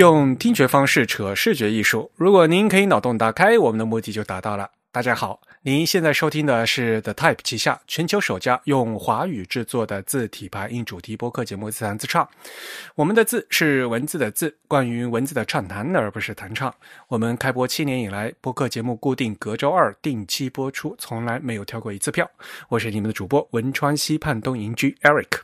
用听觉方式扯视觉艺术。如果您可以脑洞打开，我们的目的就达到了。大家好，您现在收听的是 The Type 旗下全球首家用华语制作的字体排音主题播客节目《自弹自唱》。我们的字是文字的字，关于文字的畅谈，而不是弹唱。我们开播七年以来，播客节目固定隔周二定期播出，从来没有跳过一次票。我是你们的主播文川西畔东营居 Eric，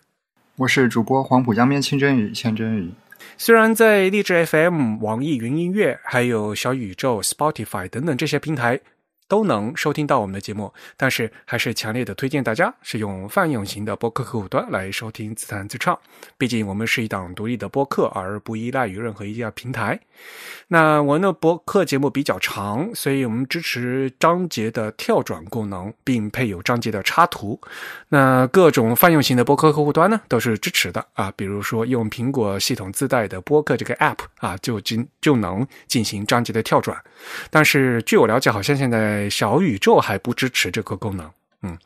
我是主播黄浦江边清真语千真语。虽然在荔枝 FM、网易云音乐、还有小宇宙、Spotify 等等这些平台。都能收听到我们的节目，但是还是强烈的推荐大家使用泛用型的播客客户端来收听自弹自唱。毕竟我们是一档独立的播客，而不依赖于任何一家平台。那我们的播客节目比较长，所以我们支持章节的跳转功能，并配有章节的插图。那各种泛用型的播客客户端呢，都是支持的啊。比如说用苹果系统自带的播客这个 App 啊，就进就能进行章节的跳转。但是据我了解，好像现在。小宇宙还不支持这个功能，嗯，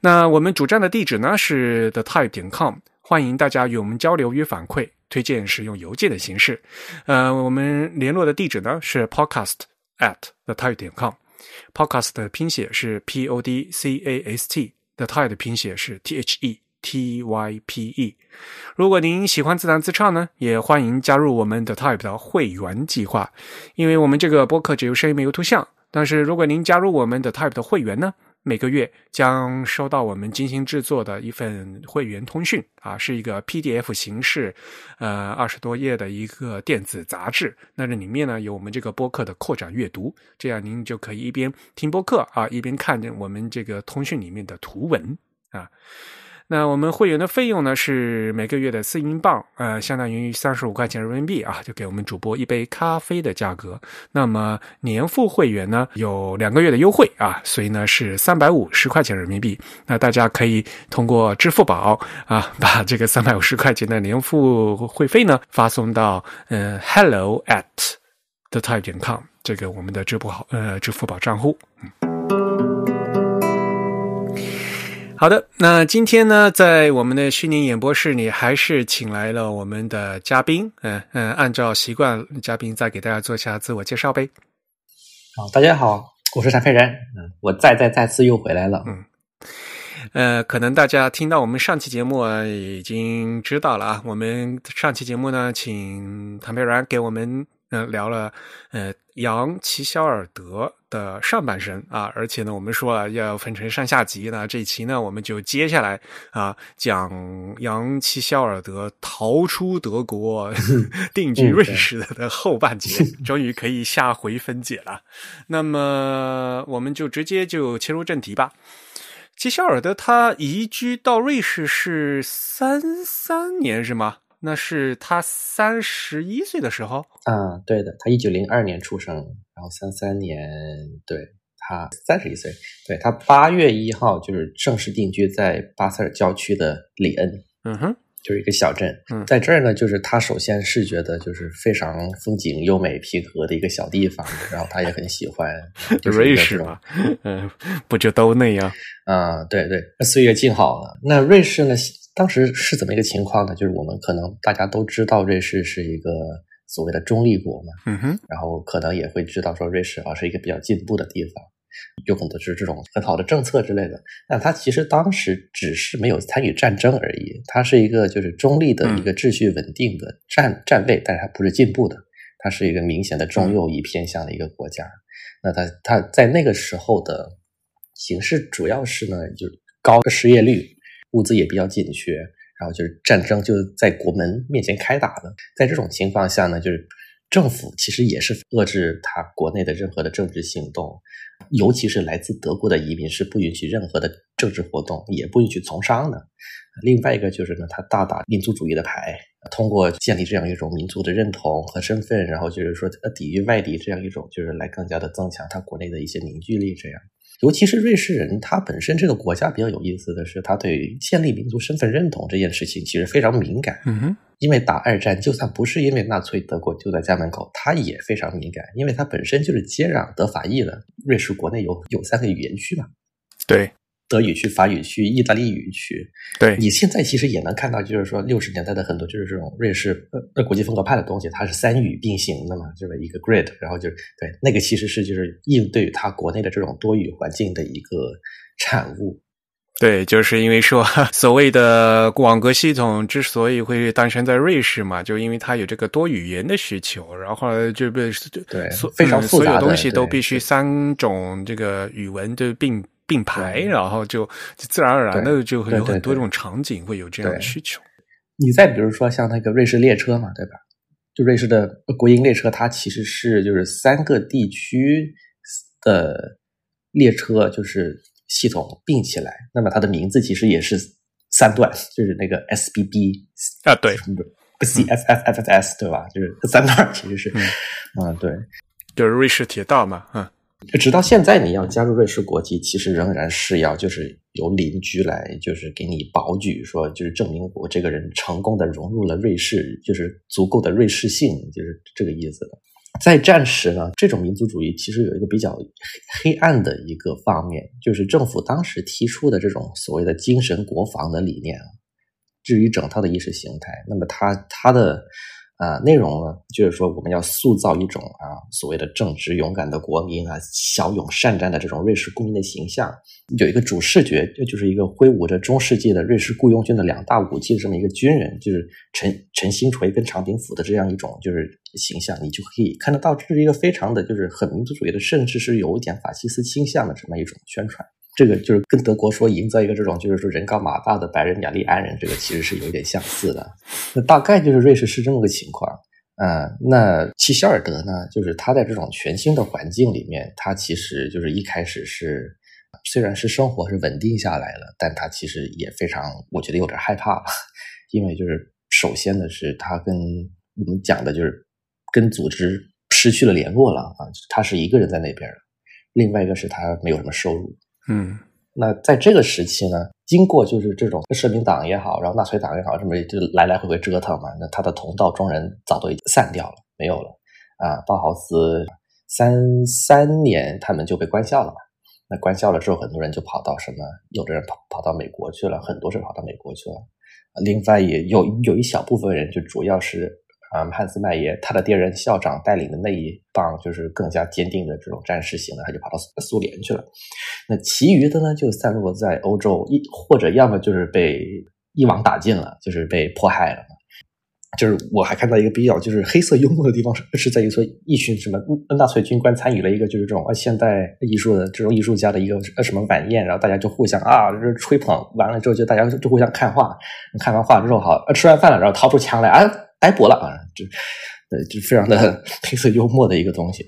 那我们主站的地址呢是 the type 点 com，欢迎大家与我们交流与反馈，推荐使用邮件的形式。呃，我们联络的地址呢是 podcast at the type 点 com，podcast 的拼写是 p o d c a s t，the type 的拼写是 t h e t y p e。如果您喜欢自弹自唱呢，也欢迎加入我们的 type 的会员计划，因为我们这个播客只有声音没有图像。但是，如果您加入我们的 Type 的会员呢，每个月将收到我们精心制作的一份会员通讯啊，是一个 PDF 形式，呃，二十多页的一个电子杂志。那这里面呢有我们这个播客的扩展阅读，这样您就可以一边听播客啊，一边看着我们这个通讯里面的图文啊。那我们会员的费用呢是每个月的四英镑，呃，相当于三十五块钱人民币啊，就给我们主播一杯咖啡的价格。那么年付会员呢有两个月的优惠啊，所以呢是三百五十块钱人民币。那大家可以通过支付宝啊，把这个三百五十块钱的年付会费呢发送到呃 hello at the type 点 com 这个我们的支付宝呃支付宝账户。嗯。好的，那今天呢，在我们的虚拟演播室里，还是请来了我们的嘉宾。嗯嗯，按照习惯，嘉宾再给大家做一下自我介绍呗。好，大家好，我是谭佩然。嗯，我再再再次又回来了。嗯，呃，可能大家听到我们上期节目啊已经知道了啊。我们上期节目呢，请谭佩然给我们嗯聊了呃杨齐肖尔德。的上半身啊，而且呢，我们说了要分成上下集那这一期呢，我们就接下来啊讲杨奇肖尔德逃出德国 定居瑞士的后半节，终于可以下回分解了。那么我们就直接就切入正题吧。齐肖尔德他移居到瑞士是三三年是吗？那是他三十一岁的时候。嗯，对的，他一九零二年出生。然后三三年，对他三十一岁，对他八月一号就是正式定居在巴塞尔郊区的里恩，嗯哼，就是一个小镇，在这儿呢，就是他首先是觉得就是非常风景优美、平和的一个小地方，然后他也很喜欢，就是瑞士嘛，嗯，不就都那样？啊，对对，岁月静好了。那瑞士呢，当时是怎么一个情况呢？就是我们可能大家都知道，瑞士是一个。所谓的中立国嘛，嗯哼，然后可能也会知道说瑞士啊是一个比较进步的地方，有很多是这种很好的政策之类的。但他其实当时只是没有参与战争而已，它是一个就是中立的一个秩序稳定的站站位，但是它不是进步的，它是一个明显的中右翼偏向的一个国家。那它它在那个时候的形势主要是呢，就是高失业率，物资也比较紧缺。然后就是战争就在国门面前开打了，在这种情况下呢，就是政府其实也是遏制他国内的任何的政治行动，尤其是来自德国的移民是不允许任何的政治活动，也不允许从商的。另外一个就是呢，他大打民族主义的牌，通过建立这样一种民族的认同和身份，然后就是说抵御外敌这样一种，就是来更加的增强他国内的一些凝聚力，这样。尤其是瑞士人，他本身这个国家比较有意思的是，他对建立民族身份认同这件事情其实非常敏感。嗯哼，因为打二战，就算不是因为纳粹德国就在家门口，他也非常敏感，因为他本身就是接壤德法意的。瑞士国内有有三个语言区嘛？对，德语区、法语区、意大利语区。对你现在其实也能看到，就是说六十年代的很多就是这种瑞士呃呃国际风格派的东西，它是三语并行的嘛，就是一个 grid，然后就对那个其实是就是应对于它国内的这种多语环境的一个产物。对，就是因为说 所谓的网格系统之所以会诞生在瑞士嘛，就因为它有这个多语言的需求，然后就被对所非常嗯复杂的所有东西都必须三种这个语文就并并排，然后就就自然而然的就会有很多种场景会有这样的需求。你再比如说像那个瑞士列车嘛，对吧？就瑞士的国营列车，它其实是就是三个地区的列车就是系统并起来，那么它的名字其实也是三段，就是那个 SBB 啊，对，CFFFS 对吧？就是三段其实是，嗯，对。就是瑞士铁道嘛，嗯，直到现在，你要加入瑞士国籍，其实仍然是要就是由邻居来就是给你保举，说就是证明我这个人成功的融入了瑞士，就是足够的瑞士性，就是这个意思的。在战时呢，这种民族主义其实有一个比较黑暗的一个方面，就是政府当时提出的这种所谓的精神国防的理念啊，至于整套的意识形态，那么它它的啊、内容呢，就是说我们要塑造一种啊所谓的正直勇敢的国民啊，骁勇善战的这种瑞士公民的形象。有一个主视觉，这就是一个挥舞着中世纪的瑞士雇佣军的两大武器的这么一个军人，就是陈陈星锤跟长柄斧的这样一种就是形象，你就可以看得到，这是一个非常的就是很民族主义的，甚至是有一点法西斯倾向的这么一种宣传。这个就是跟德国说营造一个这种就是说人高马大的白人雅利安人，这个其实是有点相似的。那大概就是瑞士是这么个情况。啊、那齐希尔德呢，就是他在这种全新的环境里面，他其实就是一开始是虽然是生活是稳定下来了，但他其实也非常，我觉得有点害怕了，因为就是首先的是他跟我们讲的就是跟组织失去了联络了啊，他是一个人在那边另外一个是他没有什么收入，嗯那在这个时期呢，经过就是这种社民党也好，然后纳粹党也好，这么就来来回回折腾嘛，那他的同道中人早都已经散掉了，没有了啊。包豪斯三三年他们就被关校了嘛，那关校了之后，很多人就跑到什么，有的人跑跑到美国去了，很多是跑到美国去了。另外也有有一小部分人，就主要是啊、汉斯麦耶他的爹人校长带领的那一帮，就是更加坚定的这种战士型的，他就跑到苏联去了。那其余的呢，就散落在欧洲，一或者要么就是被一网打尽了，就是被迫害了。就是我还看到一个比较就是黑色幽默的地方是在于说一群什么纳粹军官参与了一个就是这种现代艺术的这种艺术家的一个什么晚宴，然后大家就互相啊就是吹捧，完了之后就大家就互相看画，看完画之后好吃完饭了，然后掏出枪来啊逮捕了啊，就呃就非常的 黑色幽默的一个东西。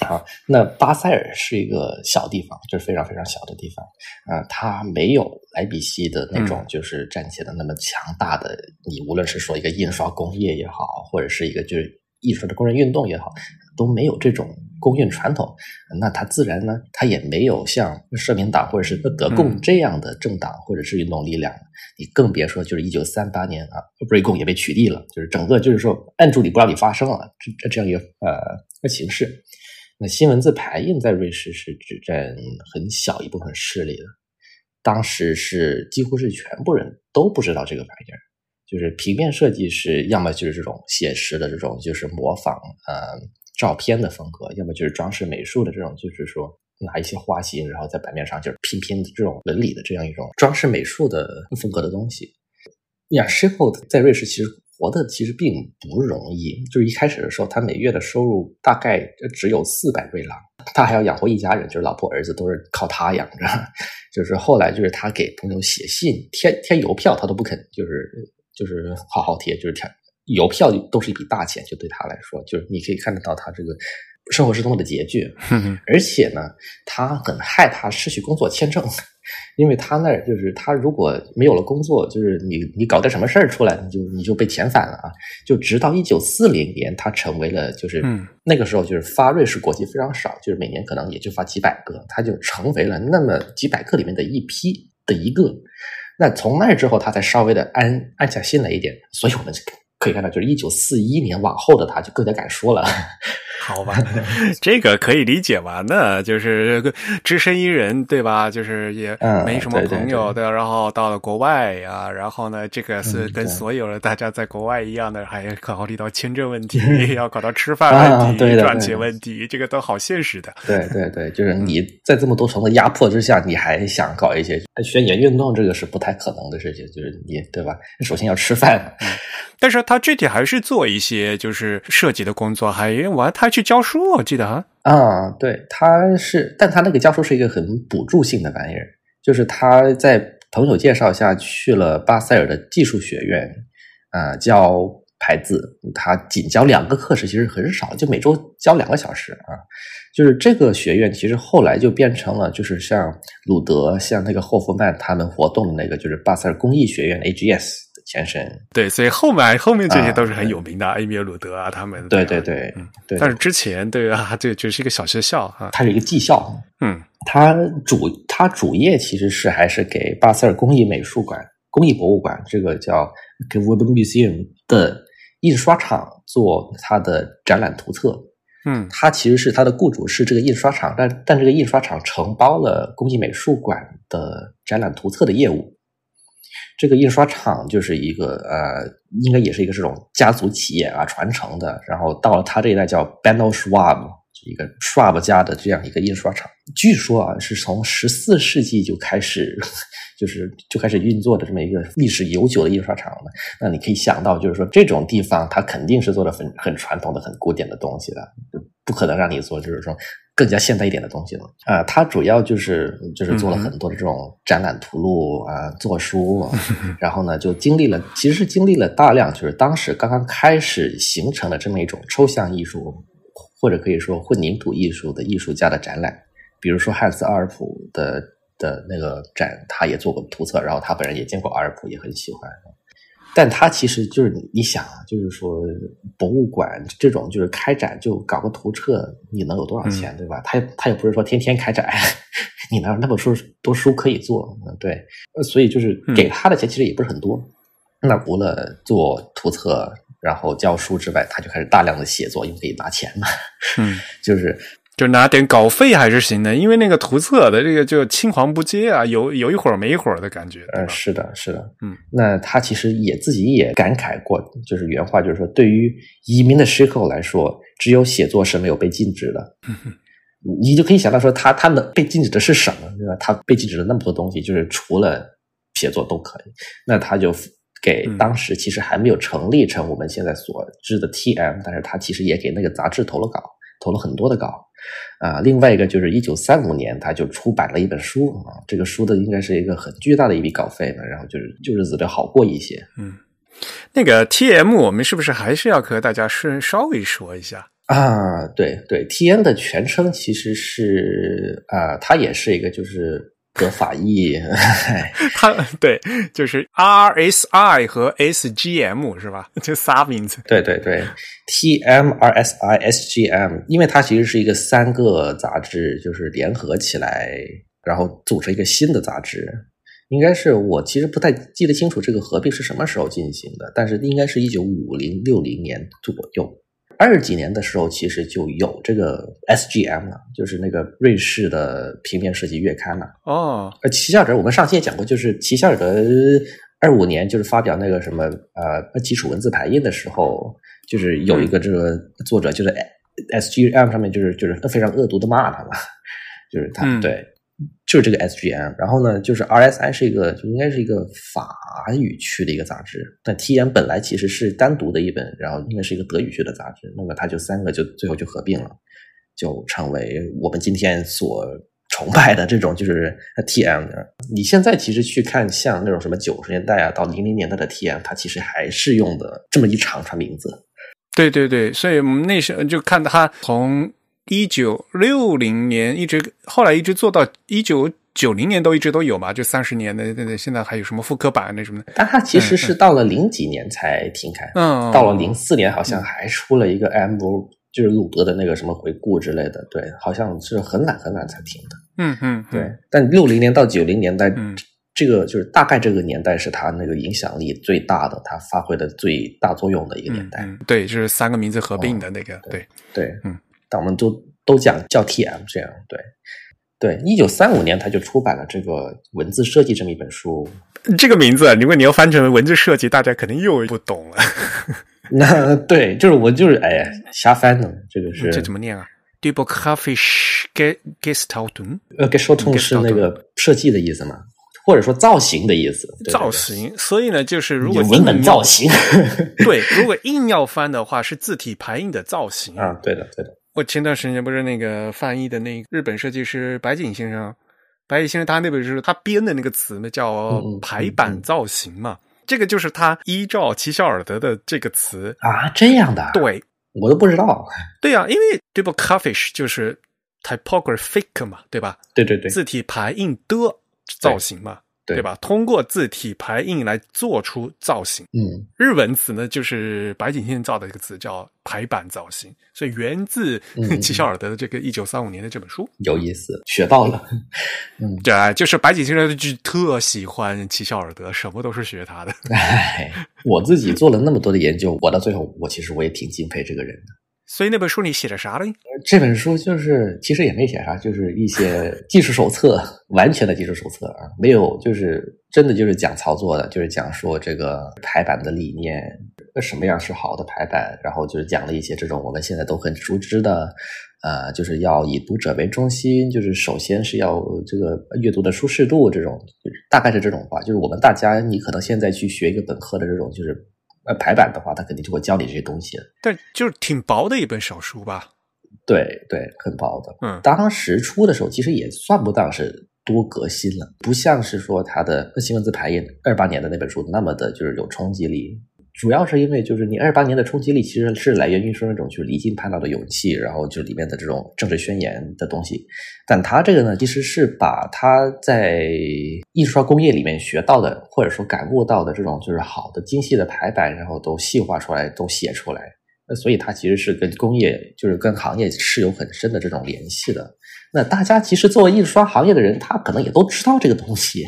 啊，那巴塞尔是一个小地方，就是非常非常小的地方啊，它没有莱比锡的那种就是战前的那么强大的，你无论是说一个印刷工业也好，或者是一个就是艺术的工人运动也好，都没有这种工运传统。那它自然呢，它也没有像社民党或者是德共这样的政党或者是运动力量。你更别说就是一九三八年啊，瑞共也被取缔了，就是整个就是说按住你不让你发声了，这这样一个呃形式。那新文字排印在瑞士是只占很小一部分势力的，当时是几乎是全部人都不知道这个玩意儿。就是平面设计是要么就是这种写实的这种，就是模仿呃照片的风格，要么就是装饰美术的这种，就是说拿一些花型，然后在版面上就是拼拼这种纹理的这样一种装饰美术的风格的东西。雅诗后在瑞士其实活的其实并不容易，就是一开始的时候，他每月的收入大概只有四百瑞郎，他还要养活一家人，就是老婆儿子都是靠他养着。就是后来就是他给朋友写信贴贴邮票，他都不肯，就是就是好好贴，就是贴邮票都是一笔大钱，就对他来说，就是你可以看得到他这个生活是多么的拮据，而且呢，他很害怕失去工作签证。因为他那儿就是他如果没有了工作，就是你你搞点什么事儿出来，你就你就被遣返了啊！就直到一九四零年，他成为了就是、嗯那个时候就是发瑞士国籍非常少，就是每年可能也就发几百个，他就成为了那么几百个里面的一批的一个。那从那之后，他才稍微的安安下心来一点，所以我们可以看到，就是一九四一年往后的他就更加敢说了。好吧，这个可以理解吧？那就是只身一人，对吧？就是也没什么朋友的，然后到了国外呀，然后呢，这个是跟所有的大家在国外一样的，还要考虑到签证问题，要搞到吃饭问题、赚钱问题，这个都好现实的。对对对，就是你在这么多层的压迫之下，你还想搞一些宣言运动，这个是不太可能的事情。就是你对吧？首先要吃饭。但是他具体还是做一些就是设计的工作，还完他去教书，我记得啊。啊，对，他是，但他那个教书是一个很补助性的玩意儿，就是他在朋友介绍下去了巴塞尔的技术学院啊，教牌子，他仅教两个课时，其实很少，就每周教两个小时啊。就是这个学院其实后来就变成了，就是像鲁德、像那个霍夫曼他们活动的那个，就是巴塞尔工艺学院 AGS。前身对，所以后面后面这些都是很有名的，埃米尔鲁德啊，他们对对对，嗯，对。但是之前对啊，这就是一个小学校啊，它是一个技校，嗯，它主它主业其实是还是给巴塞尔工艺美术馆、工艺博物馆这个叫 g w e b Museum 的印刷厂做它的展览图册，嗯，它其实是它的雇主是这个印刷厂，但但这个印刷厂承包了工艺美术馆的展览图册的业务。这个印刷厂就是一个呃，应该也是一个这种家族企业啊，传承的。然后到了他这一代叫 Beno Schwab，一个 Schwab 家的这样一个印刷厂。据说啊，是从十四世纪就开始，就是就开始运作的这么一个历史悠久的印刷厂了。那你可以想到，就是说这种地方它肯定是做的很很传统的、很古典的东西的，不可能让你做，就是说。更加现代一点的东西了啊！它主要就是就是做了很多的这种展览图录啊，做书，然后呢就经历了，其实是经历了大量，就是当时刚刚开始形成的这么一种抽象艺术，或者可以说混凝土艺术的艺术家的展览，比如说汉斯阿尔普的的那个展，他也做过图册，然后他本人也见过阿尔普，也很喜欢。但他其实就是你，你想啊，就是说博物馆这种就是开展就搞个图册，你能有多少钱，对吧？他他也不是说天天开展，你哪有那么书多书可以做？嗯，对，所以就是给他的钱其实也不是很多。那除了做图册，然后教书之外，他就开始大量的写作，因为可以拿钱嘛。嗯，就是。就拿点稿费还是行的，因为那个图册的这个就青黄不接啊，有有一会儿没一会儿的感觉。呃，是的，是的，嗯，那他其实也自己也感慨过，就是原话就是说，对于移民的 k o 来说，只有写作是没有被禁止的。你就可以想到说，他他能被禁止的是什么，对吧？他被禁止了那么多东西，就是除了写作都可以。那他就给当时其实还没有成立成我们现在所知的 TM，但是他其实也给那个杂志投了稿，投了很多的稿。啊，另外一个就是一九三五年，他就出版了一本书啊，这个书的应该是一个很巨大的一笔稿费呢，然后就是就日子就好过一些。嗯，那个 T M，我们是不是还是要和大家是稍微说一下啊？对对，T M 的全称其实是啊，它也是一个就是。德法意，他对，就是 RSI 和 SGM 是吧？这仨名字。对对对，TM、RSI、SGM，因为它其实是一个三个杂志，就是联合起来，然后组成一个新的杂志。应该是我其实不太记得清楚这个合并是什么时候进行的，但是应该是一九五零六零年左右。二几年的时候，其实就有这个 SGM 了，就是那个瑞士的平面设计月刊了。哦，呃，齐夏尔德，我们上期也讲过，就是齐夏尔德二五年就是发表那个什么呃基础文字排印的时候，就是有一个这个作者，就是 SGM 上面就是就是非常恶毒的骂他嘛，就是他对。就是这个 SGM，然后呢，就是 RSI 是一个，就应该是一个法语区的一个杂志。但 TM 本来其实是单独的一本，然后应该是一个德语区的杂志。那么它就三个就最后就合并了，就成为我们今天所崇拜的这种就是 TM。你现在其实去看像那种什么九十年代啊到零零年代的 TM，它其实还是用的这么一长串名字。对对对，所以我们那时候就看它从。一九六零年一直后来一直做到一九九零年都一直都有嘛，就三十年的那那现在还有什么复刻版那什么的？但它其实是到了零几年才停开，嗯，到了零四年好像还出了一个 M，就是鲁德的那个什么回顾之类的，对，好像是很晚很晚才停的，嗯嗯，对。但六零年到九零年代，这个就是大概这个年代是他那个影响力最大的，他发挥的最大作用的一个年代。对，就是三个名字合并的那个，对对，嗯。但我们都都讲叫 TM 这样。对对，一九三五年他就出版了这个文字设计这么一本书。这个名字，如果你要翻成文字设计，大家肯定又不懂了。那对，就是我就是哎呀，瞎翻的，这个是这怎么念啊 d u b o c a f i s h g g e s t a l t u n 呃 g e s t a l t u n 是那个设计的意思吗，或者说造型的意思。造型，所以呢，就是如果文本造型，对，如果硬要翻的话，是字体排印的造型啊。对的，对的。我前段时间不是那个翻译的那日本设计师白井先生，白井先生他那本书他编的那个词呢，叫排版造型嘛。这个就是他依照齐肖尔德的这个词啊，这样的，对我都不知道。对呀，因为 typographic 就是 typographic 嘛，对吧？对对对，字体排印的造型嘛。对吧？通过字体排印来做出造型。嗯，日文词呢，就是白井先造的一个词，叫排版造型，所以源自 齐肖尔德的这个一九三五年的这本书。有意思，学到了。嗯，对，就是白井先生就特喜欢齐肖尔德，什么都是学他的。哎，我自己做了那么多的研究，我到最后，我其实我也挺敬佩这个人的。所以那本书你写的啥呢？这本书就是其实也没写啥，就是一些技术手册，完全的技术手册啊，没有就是真的就是讲操作的，就是讲说这个排版的理念，什么样是好的排版，然后就是讲了一些这种我们现在都很熟知的，呃，就是要以读者为中心，就是首先是要这个阅读的舒适度，这种大概是这种话，就是我们大家你可能现在去学一个本科的这种就是。呃，排版的话，他肯定就会教你这些东西。但就是挺薄的一本小书吧？对对，很薄的。嗯，当时出的时候，其实也算不上是多革新了，不像是说他的新文字排印二八年的那本书那么的，就是有冲击力。主要是因为，就是你二八年的冲击力其实是来源于说那种就是离经叛道的勇气，然后就里面的这种政治宣言的东西。但他这个呢，其实是把他在印刷工业里面学到的，或者说感悟到的这种就是好的精细的排版，然后都细化出来，都写出来。那所以它其实是跟工业，就是跟行业是有很深的这种联系的。那大家其实作为印刷行业的人，他可能也都知道这个东西。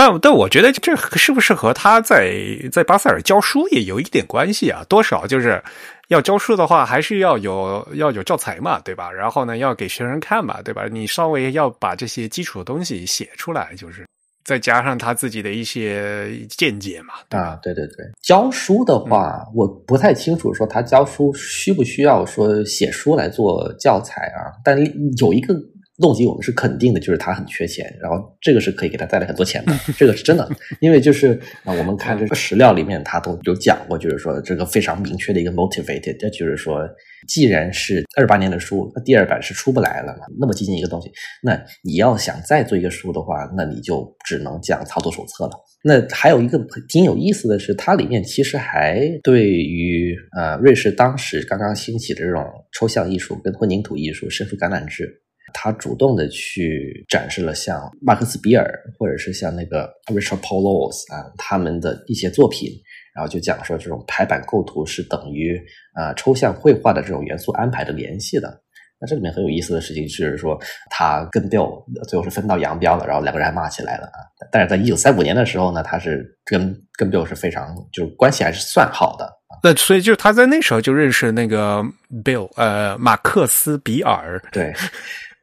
那但我觉得这是不是和他在在巴塞尔教书也有一点关系啊？多少就是要教书的话，还是要有要有教材嘛，对吧？然后呢，要给学生看嘛，对吧？你稍微要把这些基础的东西写出来，就是再加上他自己的一些见解嘛。啊，对对对，教书的话，我不太清楚说他教书需不需要说写书来做教材啊？但有一个。动机我们是肯定的，就是他很缺钱，然后这个是可以给他带来很多钱的，这个是真的。因为就是啊，我们看这个史料里面，他都有讲过，就是说这个非常明确的一个 motivated，就是说，既然是二八年的书，那第二版是出不来了嘛，那么接近一个东西，那你要想再做一个书的话，那你就只能讲操作手册了。那还有一个挺有意思的是，它里面其实还对于呃瑞士当时刚刚兴起的这种抽象艺术跟混凝土艺术伸出橄榄枝。他主动的去展示了像马克思比尔或者是像那个 Richard Paulos 啊他们的一些作品，然后就讲说这种排版构图是等于啊抽象绘画的这种元素安排的联系的。那这里面很有意思的事情是说，他跟 Bill 最后是分道扬镳了，然后两个人还骂起来了啊。但是在一九三五年的时候呢，他是跟跟 Bill 是非常就是关系还是算好的。那所以就是他在那时候就认识那个 Bill 呃马克思比尔对。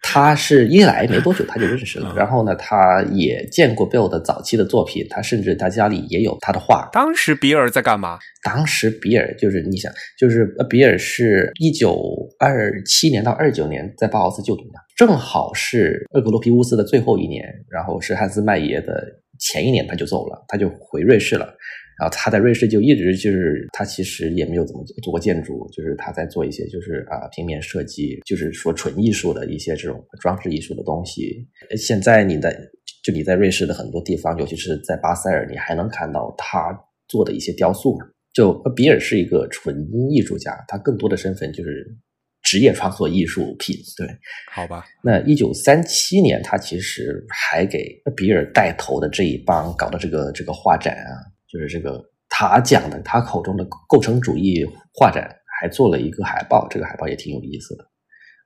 他是一来没多久他就认识了，然后呢，他也见过 Bill 的早期的作品，他甚至他家里也有他的画。当时比尔在干嘛？当时比尔就是你想，就是比尔是一九二七年到二九年在包豪斯就读的，正好是厄格罗皮乌斯的最后一年，然后是汉斯麦耶的前一年他就走了，他就回瑞士了。然后他在瑞士就一直就是他其实也没有怎么做过建筑，就是他在做一些就是啊平面设计，就是说纯艺术的一些这种装饰艺术的东西。现在你在就你在瑞士的很多地方，尤其是在巴塞尔，你还能看到他做的一些雕塑。就比尔是一个纯艺术家，他更多的身份就是职业创作艺术品。对，好吧。那一九三七年，他其实还给比尔带头的这一帮搞的这个这个画展啊。就是这个他讲的，他口中的构成主义画展，还做了一个海报，这个海报也挺有意思的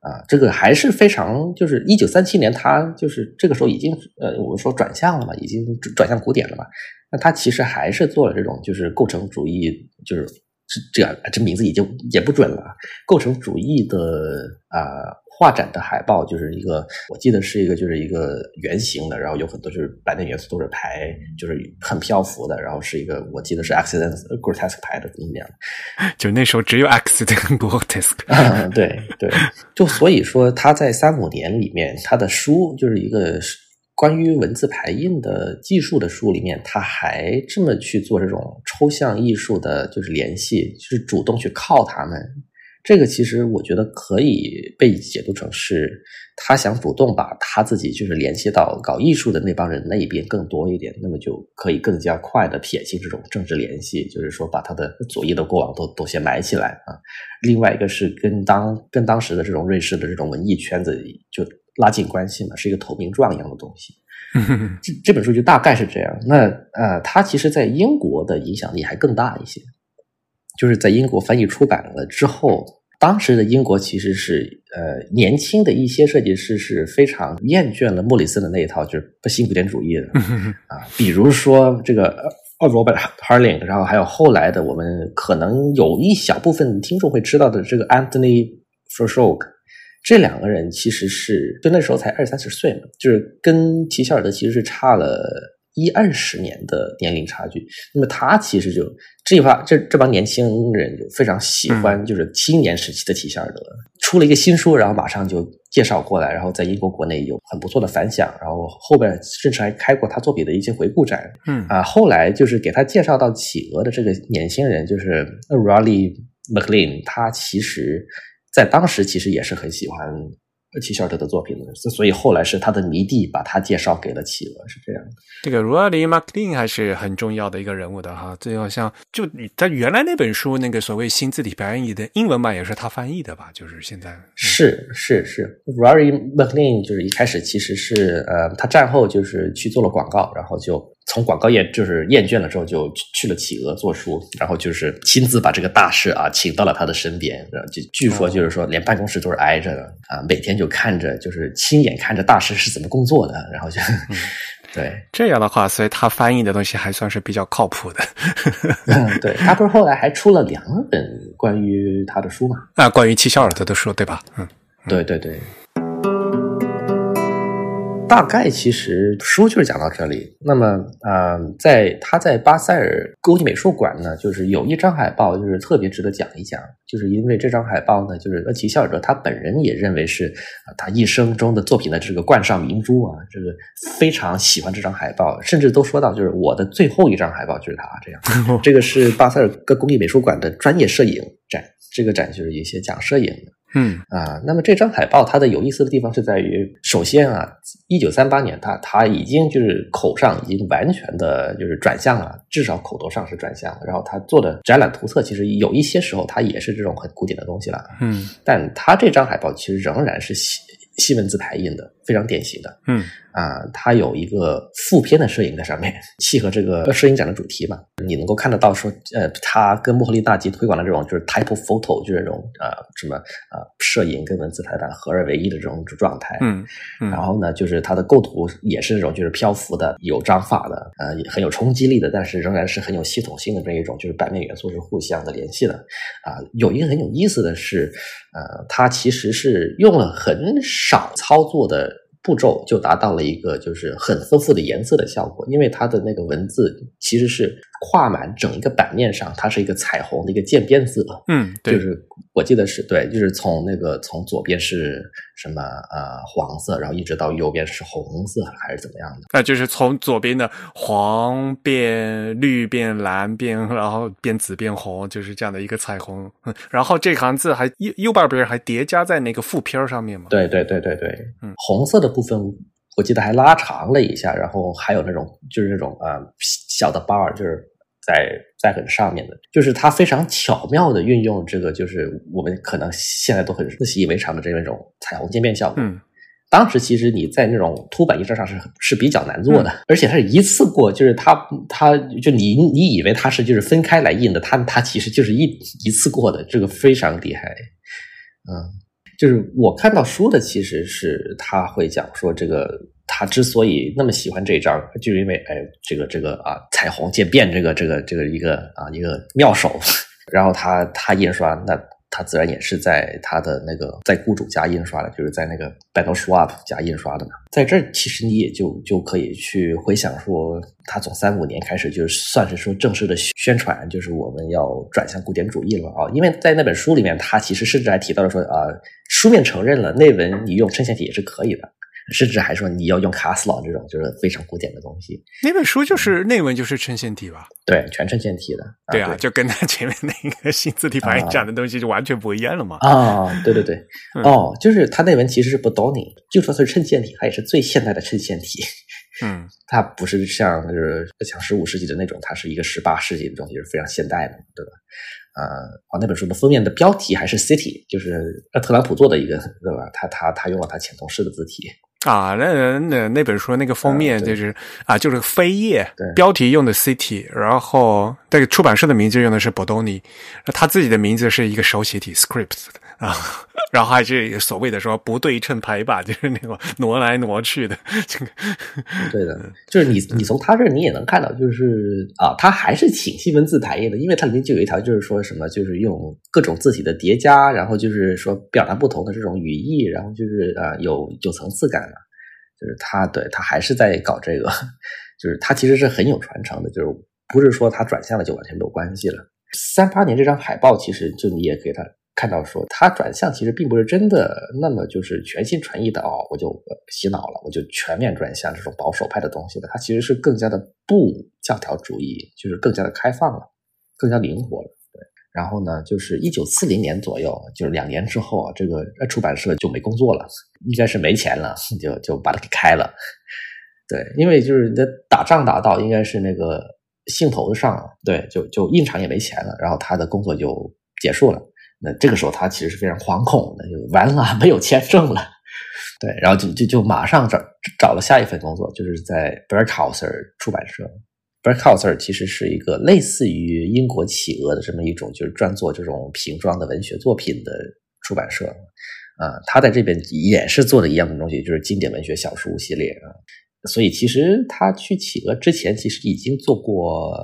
啊。这个还是非常，就是一九三七年，他就是这个时候已经呃，我们说转向了嘛，已经转向古典了嘛。那他其实还是做了这种就是构成主义，就是这这样这名字已经也不准了。构成主义的啊。画展的海报就是一个，我记得是一个，就是一个圆形的，然后有很多就是白内元素都是牌，就是很漂浮的，然后是一个，我记得是 accident grotesque 牌的那样。就那时候只有 accident grotesque。对对，就所以说他在三五年里面，他的书就是一个关于文字排印的技术的书里面，他还这么去做这种抽象艺术的，就是联系，就是主动去靠他们。这个其实我觉得可以被解读成是，他想主动把他自己就是联系到搞艺术的那帮人那一边更多一点，那么就可以更加快的撇清这种政治联系，就是说把他的左翼的过往都都先埋起来啊。另外一个是跟当跟当时的这种瑞士的这种文艺圈子就拉近关系嘛，是一个投名状一样的东西。这这本书就大概是这样。那呃，他其实在英国的影响力还更大一些。就是在英国翻译出版了之后，当时的英国其实是呃年轻的一些设计师是非常厌倦了莫里森的那一套就是不新古典主义的啊，比如说这个 Robert Harling，然后还有后来的我们可能有一小部分听众会知道的这个 Anthony f r s h o k 这两个人其实是就那时候才二三十岁嘛，就是跟齐肖尔德其实是差了。一二十年的年龄差距，那么他其实就这句话，这这帮年轻人就非常喜欢，就是青年时期的提希尔德出了一个新书，然后马上就介绍过来，然后在英国国内有很不错的反响，然后后边甚至还开过他作品的一些回顾展。嗯啊，后来就是给他介绍到企鹅的这个年轻人，就是 Riley McLean，他其实在当时其实也是很喜欢。齐肖尔德的作品的，所以后来是他的迷弟把他介绍给了企鹅，是这样的。这个 Rory McLean 还是很重要的一个人物的哈，最后像就他原来那本书那个所谓新字体排印的英文版也是他翻译的吧？就是现在是是是，Rory McLean 就是一开始其实是呃，他战后就是去做了广告，然后就。从广告业就是厌倦了之后，就去了企鹅做书，然后就是亲自把这个大师啊请到了他的身边，然后就据说就是说连办公室都是挨着的啊，每天就看着就是亲眼看着大师是怎么工作的，然后就 对这样的话，所以他翻译的东西还算是比较靠谱的。嗯，对他不是后来还出了两本关于他的书嘛？啊，关于齐肖尔德的书，对吧？嗯，对对对。大概其实书就是讲到这里。那么，呃，在他在巴塞尔国际美术馆呢，就是有一张海报，就是特别值得讲一讲。就是因为这张海报呢，就是厄齐肖尔德他本人也认为是啊，他一生中的作品的这个冠上明珠啊，这个非常喜欢这张海报，甚至都说到就是我的最后一张海报就是他这样。这个是巴塞尔各工艺美术馆的专业摄影展，这个展就是一些讲摄影的。嗯啊，那么这张海报它的有意思的地方是在于，首先啊，一九三八年，它它已经就是口上已经完全的就是转向了，至少口头上是转向了。然后他做的展览图册，其实有一些时候它也是这种很古典的东西了。嗯，但他这张海报其实仍然是西西文字排印的，非常典型的。嗯。啊，它有一个副片的摄影在上面，契合这个摄影展的主题嘛。你能够看得到说，呃，它跟莫赫利大吉推广的这种就是 type photo，就是这种呃什么呃摄影跟文字排版合二为一的这种状态。嗯，然后呢，就是它的构图也是那种就是漂浮的、有章法的，呃，也很有冲击力的，但是仍然是很有系统性的这一种，就是版面元素是互相的联系的。啊，有一个很有意思的是，呃，它其实是用了很少操作的。步骤就达到了一个就是很丰富的颜色的效果，因为它的那个文字其实是跨满整一个版面上，它是一个彩虹的一个渐变色。嗯，对，就是我记得是对，就是从那个从左边是什么呃黄色，然后一直到右边是红色还是怎么样的？那就是从左边的黄变绿变蓝变，然后变紫变红，就是这样的一个彩虹。然后这行字还右右半边还叠加在那个副片上面嘛？对对对对对，嗯，红色的。部分我记得还拉长了一下，然后还有那种就是那种呃小的 bar，就是在在很上面的，就是它非常巧妙的运用这个，就是我们可能现在都很习以为常的这种彩虹渐变效果。嗯，当时其实你在那种凸版印刷上是是比较难做的，而且它是一次过，就是它它就你你以为它是就是分开来印的，它它其实就是一一次过的，这个非常厉害，嗯。就是我看到书的，其实是他会讲说，这个他之所以那么喜欢这一章，就是因为哎，这个这个啊，彩虹渐变，这个这个这个一个啊一个妙手。然后他他印刷那。他自然也是在他的那个在雇主家印刷的，就是在那个 Battle Swap 加印刷的嘛。在这儿，其实你也就就可以去回想说，他从三五年开始就算是说正式的宣传，就是我们要转向古典主义了啊。因为在那本书里面，他其实甚至还提到了说啊，书面承认了内文你用衬线体也是可以的。甚至还说你要用卡斯朗这种就是非常古典的东西。那本书就是内文就是衬线体吧？对，全衬线体的。对啊，就跟他前面那个新字体反应讲的东西就完全不一样了嘛。啊，对对对，哦，就是他内文其实是不 d o n 就说是衬线体，它也是最现代的衬线体。嗯，它不是像就是像十五世纪的那种，它是一个十八世纪的东西，是非常现代的，对吧？啊，哦，那本书的封面的标题还是 City，就是特朗普做的一个，对吧？他他他用了他前同事的字体。啊，那那那本书那个封面就是啊，就是扉页，标题用的 City，然后这个出版社的名字用的是 Bodoni，他自己的名字是一个手写体 Script 啊，然后还是所谓的说不对称排版，就是那种挪来挪去的。这个对的，就是你你从他这你也能看到，就是啊，他还是挺细文字排印的，因为它里面就有一条，就是说什么，就是用各种字体的叠加，然后就是说表达不同的这种语义，然后就是啊有有层次感。就是他，对他还是在搞这个，就是他其实是很有传承的，就是不是说他转向了就完全没有关系了。三八年这张海报，其实就你也给他看到说，他转向其实并不是真的那么就是全心全意的哦，我就洗脑了，我就全面转向这种保守派的东西了。他其实是更加的不教条主义，就是更加的开放了，更加灵活了。对，然后呢，就是一九四零年左右，就是两年之后啊，这个出版社就没工作了。应该是没钱了，就就把它给开了。对，因为就是你打仗打到应该是那个兴头上，对，就就印厂也没钱了，然后他的工作就结束了。那这个时候他其实是非常惶恐的，就完了，没有签证了。对，然后就就就马上找找了下一份工作，就是在 Berkhauser 出版社。Berkhauser 其实是一个类似于英国企鹅的这么一种，就是专做这种瓶装的文学作品的出版社。啊，他在这边也是做的一样的东西，就是经典文学小书系列啊。所以其实他去企鹅之前，其实已经做过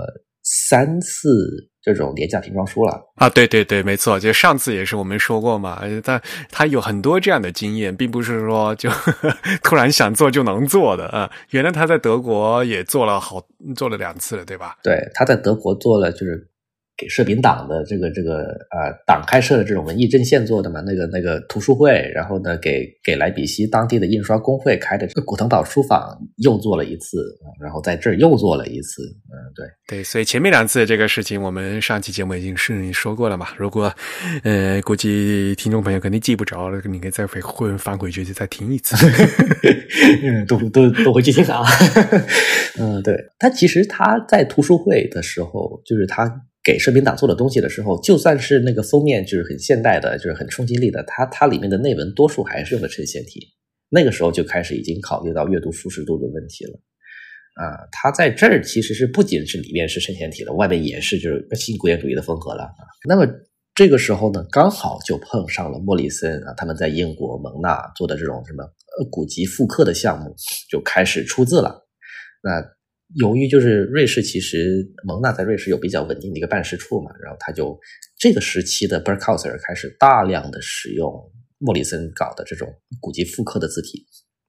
三次这种廉价瓶装书了啊。对对对，没错，就上次也是我们说过嘛，他他有很多这样的经验，并不是说就 突然想做就能做的啊。原来他在德国也做了好做了两次了，对吧？对，他在德国做了就是。给社民党的这个这个呃党开设的这种文艺阵线做的嘛，那个那个图书会，然后呢给给莱比锡当地的印刷工会开的这个古腾堡书坊又做了一次，然后在这儿又做了一次，嗯，对对，所以前面两次这个事情我们上期节目已经是说过了嘛。如果呃估计听众朋友肯定记不着了，你可以再回回翻回去就再听一次，嗯，都都都回去听啊。嗯，对他其实他在图书会的时候，就是他。给社民党做的东西的时候，就算是那个封面就是很现代的，就是很冲击力的，它它里面的内文多数还是用的衬线体。那个时候就开始已经考虑到阅读舒适度的问题了。啊，它在这儿其实是不仅是里面是衬线体的，外面也是就是新古典主义的风格了。啊。那么这个时候呢，刚好就碰上了莫里森啊，他们在英国蒙纳做的这种什么古籍复刻的项目就开始出字了。那。由于就是瑞士，其实蒙纳在瑞士有比较稳定的一个办事处嘛，然后他就这个时期的 Berkhauser 开始大量的使用莫里森搞的这种古籍复刻的字体，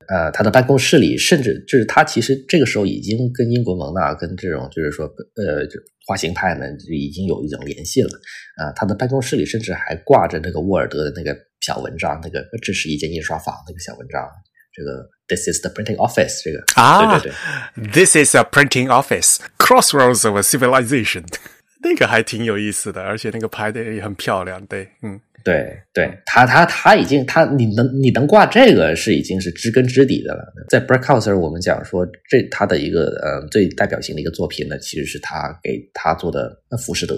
呃，他的办公室里甚至就是他其实这个时候已经跟英国蒙纳跟这种就是说呃就画形派呢就已经有一种联系了，啊，他的办公室里甚至还挂着那个沃尔德的那个小文章，那个这是一间印刷坊那个小文章。这个 This is the printing office，这个。啊，对对对，This is a printing office，Crossroads of a civilization，那个还挺有意思的，而且那个拍的也很漂亮，对，嗯，对对，他他他已经他你能你能挂这个是已经是知根知底的了。在 Breakhouse 我们讲说这他的一个呃最代表性的一个作品呢，其实是他给他做的那《浮士德》。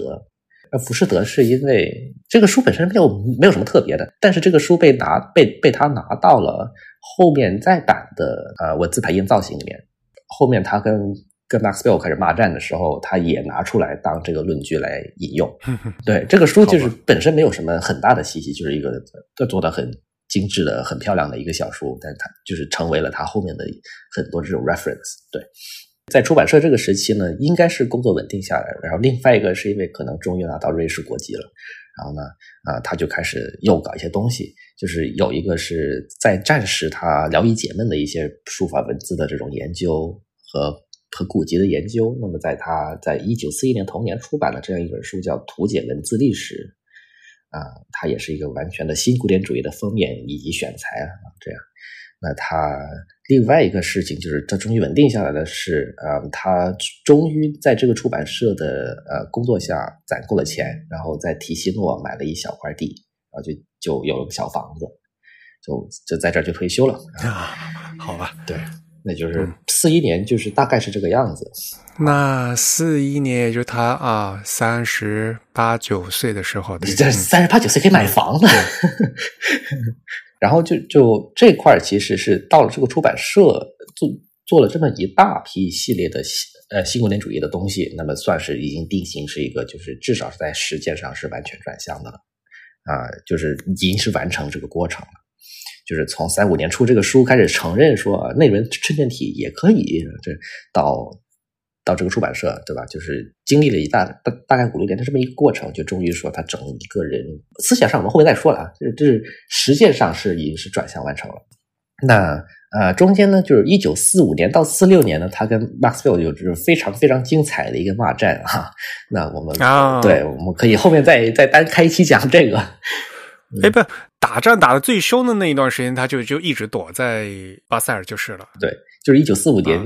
那，浮士德是因为这个书本身没有没有什么特别的，但是这个书被拿被被他拿到了后面再版的呃文字排印造型里面，后面他跟跟 Max Bill 开始骂战的时候，他也拿出来当这个论据来引用。对，这个书就是本身没有什么很大的信息，就是一个做的很精致的、很漂亮的一个小书，但它就是成为了他后面的很多这种 reference。对。在出版社这个时期呢，应该是工作稳定下来了。然后另外一个是因为可能终于拿到瑞士国籍了，然后呢，啊，他就开始又搞一些东西，就是有一个是在战时他聊以解闷的一些书法文字的这种研究和和古籍的研究。那么在他在一九四一年同年出版的这样一本书叫《图解文字历史》，啊，它也是一个完全的新古典主义的封面以及选材啊，这样。那他另外一个事情就是，他终于稳定下来的是，呃，他终于在这个出版社的呃工作下攒够了钱，然后在提西诺买了一小块地，然后就就有了个小房子，就就在这儿就退休了。啊，好吧，对，那就是四一年，就是大概是这个样子。那四一年，也就是他啊三十八九岁的时候，这三十八九岁可以买房了。然后就就这块其实是到了这个出版社做做了这么一大批系列的新呃新古典主义的东西，那么算是已经定型是一个就是至少是在实践上是完全转向的了啊，就是已经是完成这个过程了，就是从三五年出这个书开始承认说内文衬垫体也可以，这到。到这个出版社，对吧？就是经历了一大大大概五六年的这么一个过程，就终于说他整个人思想上，我们后面再说了啊。这这是实践上是已经是转向完成了。那呃，中间呢，就是一九四五年到四六年呢，他跟 Maxwell 有就是非常非常精彩的一个骂战哈。那我们啊，对，我们可以后面再再单开一期讲这个。哎，不，打仗打的最凶的那一段时间，他就就一直躲在巴塞尔就是了。对，就是一九四五年。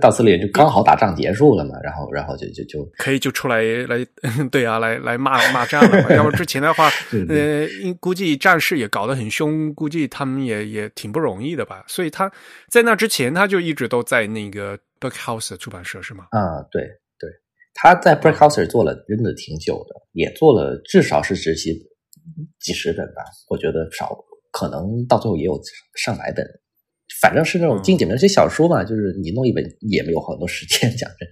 到此里就刚好打仗结束了嘛，然后然后就就就可以就出来来 对啊，来来骂骂战了嘛。要不之前的话，呃，估计战事也搞得很凶，估计他们也也挺不容易的吧。所以他在那之前，他就一直都在那个 Brookhouse 出版社是吗？啊，对对，他在 Brookhouse 做了真的挺久的，也做了至少是实习几十本吧，我觉得少，可能到最后也有上百本。反正是那种经典的些小说嘛，就是你弄一本也没有好多时间 讲真。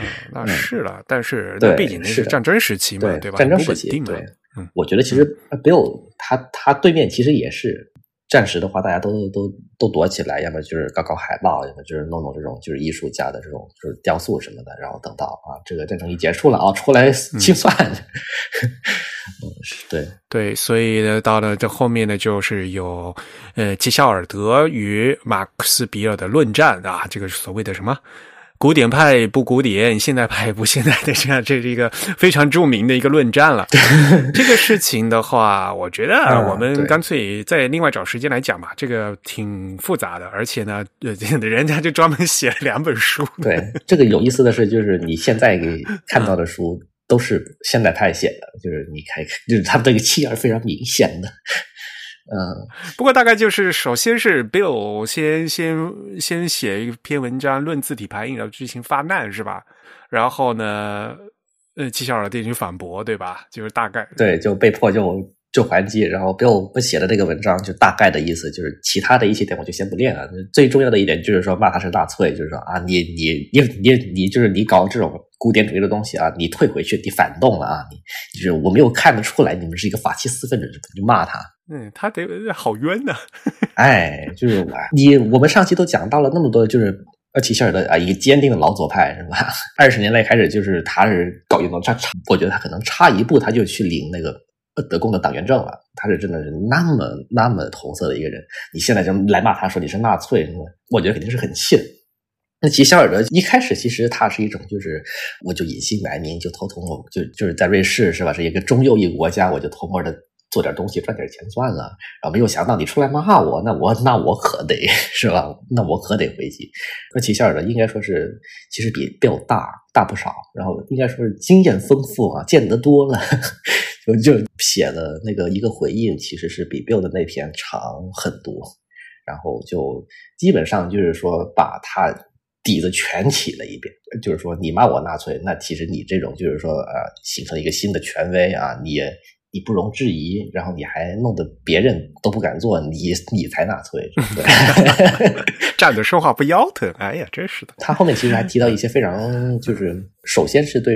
嗯，那是了，但是对毕竟那是战争时期嘛，对吧？战争时期，对。嗯，我觉得其实 Bill 他他对面其实也是战时的话，大家都都都躲起来，要么就是搞搞海报，要么就是弄弄这种就是艺术家的这种就是雕塑什么的，然后等到啊这个战争一结束了啊出来清算。嗯，对对，所以呢，到了这后面呢，就是有呃，吉肖尔德与马克思比尔的论战啊，这个所谓的什么古典派不古典，现代派不现代的这样，这是一个非常著名的一个论战了。这个事情的话，我觉得我们干脆再另外找时间来讲吧，这个挺复杂的，而且呢，人家就专门写了两本书。对，这个有意思的是，就是你现在给看到的书。都是现代派写的，就是你看，就是他们这个气儿非常明显的，嗯。不过大概就是，首先是 Bill 先先先写一篇文章论字体排印，然后剧情发难是吧？然后呢，呃，七小尔电影反驳，对吧？就是大概对，就被迫就就还击。然后 Bill 不写的这个文章，就大概的意思就是，其他的一些点我就先不练了。最重要的一点就是说，骂他是纳粹，就是说啊，你你你你你就是你搞这种。古典主义的东西啊，你退回去，你反动了啊！你就是我没有看得出来，你们是一个法西斯分子，就骂他。嗯，他得好冤呐！哎，就是你，我们上期都讲到了那么多，就是厄齐希尔的啊，一个坚定的老左派是吧？二十年代开始，就是他是搞运动，他差，我觉得他可能差一步，他就去领那个德共的党员证了。他是真的是那么那么红色的一个人，你现在就来骂他说你是纳粹什么？我觉得肯定是很气的。那吉肖尔德一开始其实他是一种，就是我就隐姓埋名，就偷偷摸就就是在瑞士是吧？是一个中右翼国家，我就偷摸的做点东西赚点钱算了。然后没有想到你出来骂我，那我那我可得是吧？那我可得回击。那吉肖尔德应该说是其实比比我大大不少，然后应该说是经验丰富啊，见得多了，就就写的那个一个回应，其实是比 Bill 的那篇长很多。然后就基本上就是说把他。底子全起了一遍，就是说你骂我纳粹，那其实你这种就是说呃，形成一个新的权威啊，你也你不容置疑，然后你还弄得别人都不敢做，你你才纳粹，对 站着说话不腰疼，哎呀，真是的。他后面其实还提到一些非常，就是首先是对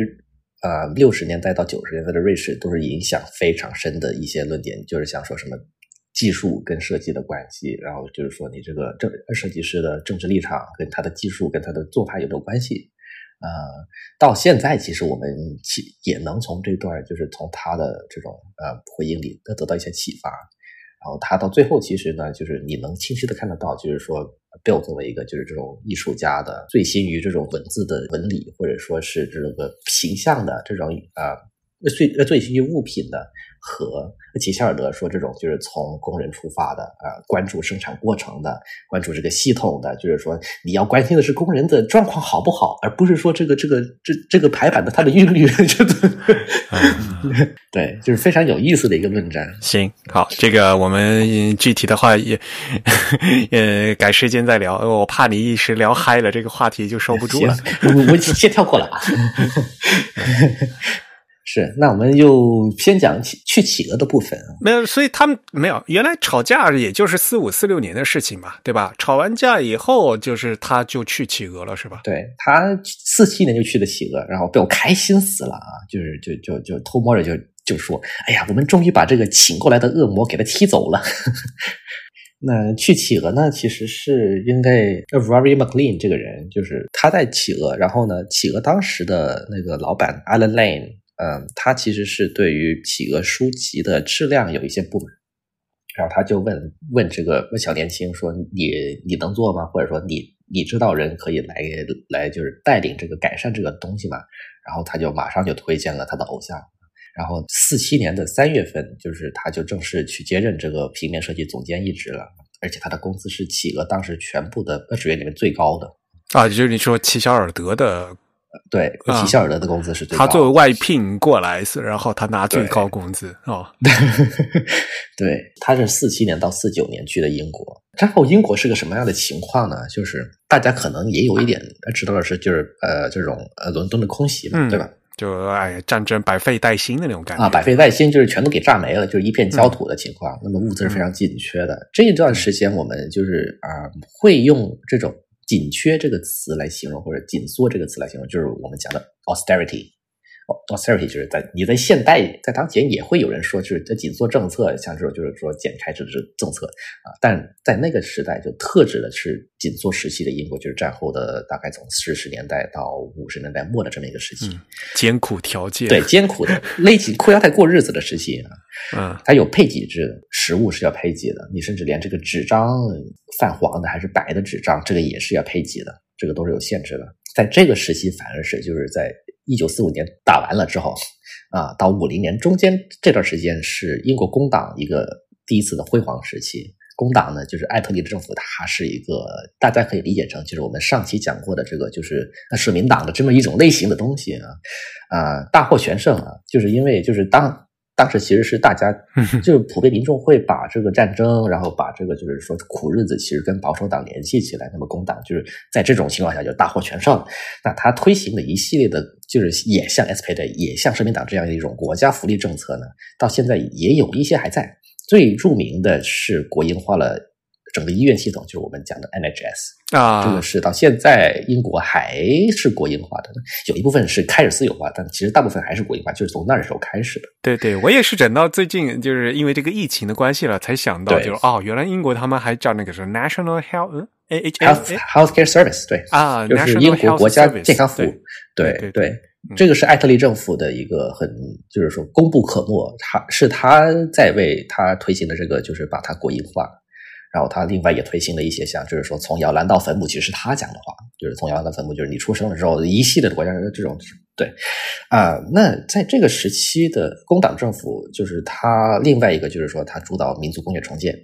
呃六十年代到九十年代的瑞士都是影响非常深的一些论点，就是想说什么。技术跟设计的关系，然后就是说你这个政设计师的政治立场跟他的技术跟他的做法有没有关系？呃，到现在其实我们其也能从这段就是从他的这种呃回应里得得到一些启发。然后他到最后其实呢，就是你能清晰的看得到，就是说 Bill 作为一个就是这种艺术家的醉心于这种文字的纹理，或者说是这个形象的这种啊。最呃最于物品的和齐希尔德说这种就是从工人出发的啊，关注生产过程的，关注这个系统的，就是说你要关心的是工人的状况好不好，而不是说这个这个这这个排版的它的韵律，这个 对，就是非常有意思的一个论战。行，好，这个我们具体的话也呃改时间再聊，我怕你一时聊嗨了，这个话题就收不住了。我我先跳过了啊。是，那我们就先讲企去企鹅的部分啊。没有，所以他们没有原来吵架，也就是四五四六年的事情嘛，对吧？吵完架以后，就是他就去企鹅了，是吧？对他四七年就去的企鹅，然后被我开心死了啊！就是就就就偷摸着就就说：“哎呀，我们终于把这个请过来的恶魔给他踢走了。”那去企鹅呢，其实是应该 Rory McLean 这个人，就是他在企鹅，然后呢，企鹅当时的那个老板 Alan Lane。嗯，他其实是对于企鹅书籍的质量有一些不满，然后他就问问这个问小年轻说：“你你能做吗？或者说你你知道人可以来来就是带领这个改善这个东西吗？”然后他就马上就推荐了他的偶像，然后四七年的三月份，就是他就正式去接任这个平面设计总监一职了，而且他的工资是企鹅当时全部的职员里面最高的啊，就是你说齐肖尔德的。对，齐希尔德的工资是最高。他作为外聘过来，然后他拿最高工资哦。对，他是四七年到四九年去的英国。然后英国是个什么样的情况呢？就是大家可能也有一点知道的是，就是呃，这种呃伦敦的空袭嘛，对吧？就哎，战争百废待兴的那种感觉啊，百废待兴就是全都给炸没了，就是一片焦土的情况。那么物资是非常紧缺的。这一段时间，我们就是啊，会用这种。紧缺这个词来形容，或者紧缩这个词来形容，就是我们讲的 austerity。Austerity 就是在你在现代在当前也会有人说，就是在紧缩政策，像这种就是说减开支的政策啊。但在那个时代，就特指的是紧缩时期的英国，就是战后的大概从四十年代到五十年代末的这么一个时期，艰苦条件，对艰苦的勒紧裤腰带过日子的时期啊。嗯，它有配给制，食物是要配给的，你甚至连这个纸张泛黄的还是白的纸张，这个也是要配给的，这个都是有限制的。在这个时期，反而是就是在一九四五年打完了之后，啊，到五零年中间这段时间是英国工党一个第一次的辉煌时期。工党呢，就是艾特利的政府，它是一个大家可以理解成就是我们上期讲过的这个就是那社民党的这么一种类型的东西啊，啊，大获全胜啊，就是因为就是当。当时其实是大家，就是普遍民众会把这个战争，然后把这个就是说苦日子，其实跟保守党联系起来。那么工党就是在这种情况下就大获全胜。那他推行的一系列的，就是也像 SPD，也像社民党这样的一种国家福利政策呢，到现在也有一些还在。最著名的是国营化了。整个医院系统就是我们讲的 NHS 啊，这个是到现在英国还是国营化的，有一部分是开始私有化，但其实大部分还是国营化，就是从那时候开始的。对对，我也是等到最近，就是因为这个疫情的关系了，才想到，就是哦，原来英国他们还叫那个是 National Health Health Healthcare Service，对。啊，就是英国国家健康服务。对。对对，这个是艾特利政府的一个很，就是说功不可没，他是他在为他推行的这个，就是把它国营化。然后他另外也推行了一些，像就是说从摇篮到坟墓，其实是他讲的话，就是从摇篮到坟墓，就是你出生的时候，一系列的国家这种对啊。那在这个时期的工党政府，就是他另外一个就是说，他主导民族工业重建。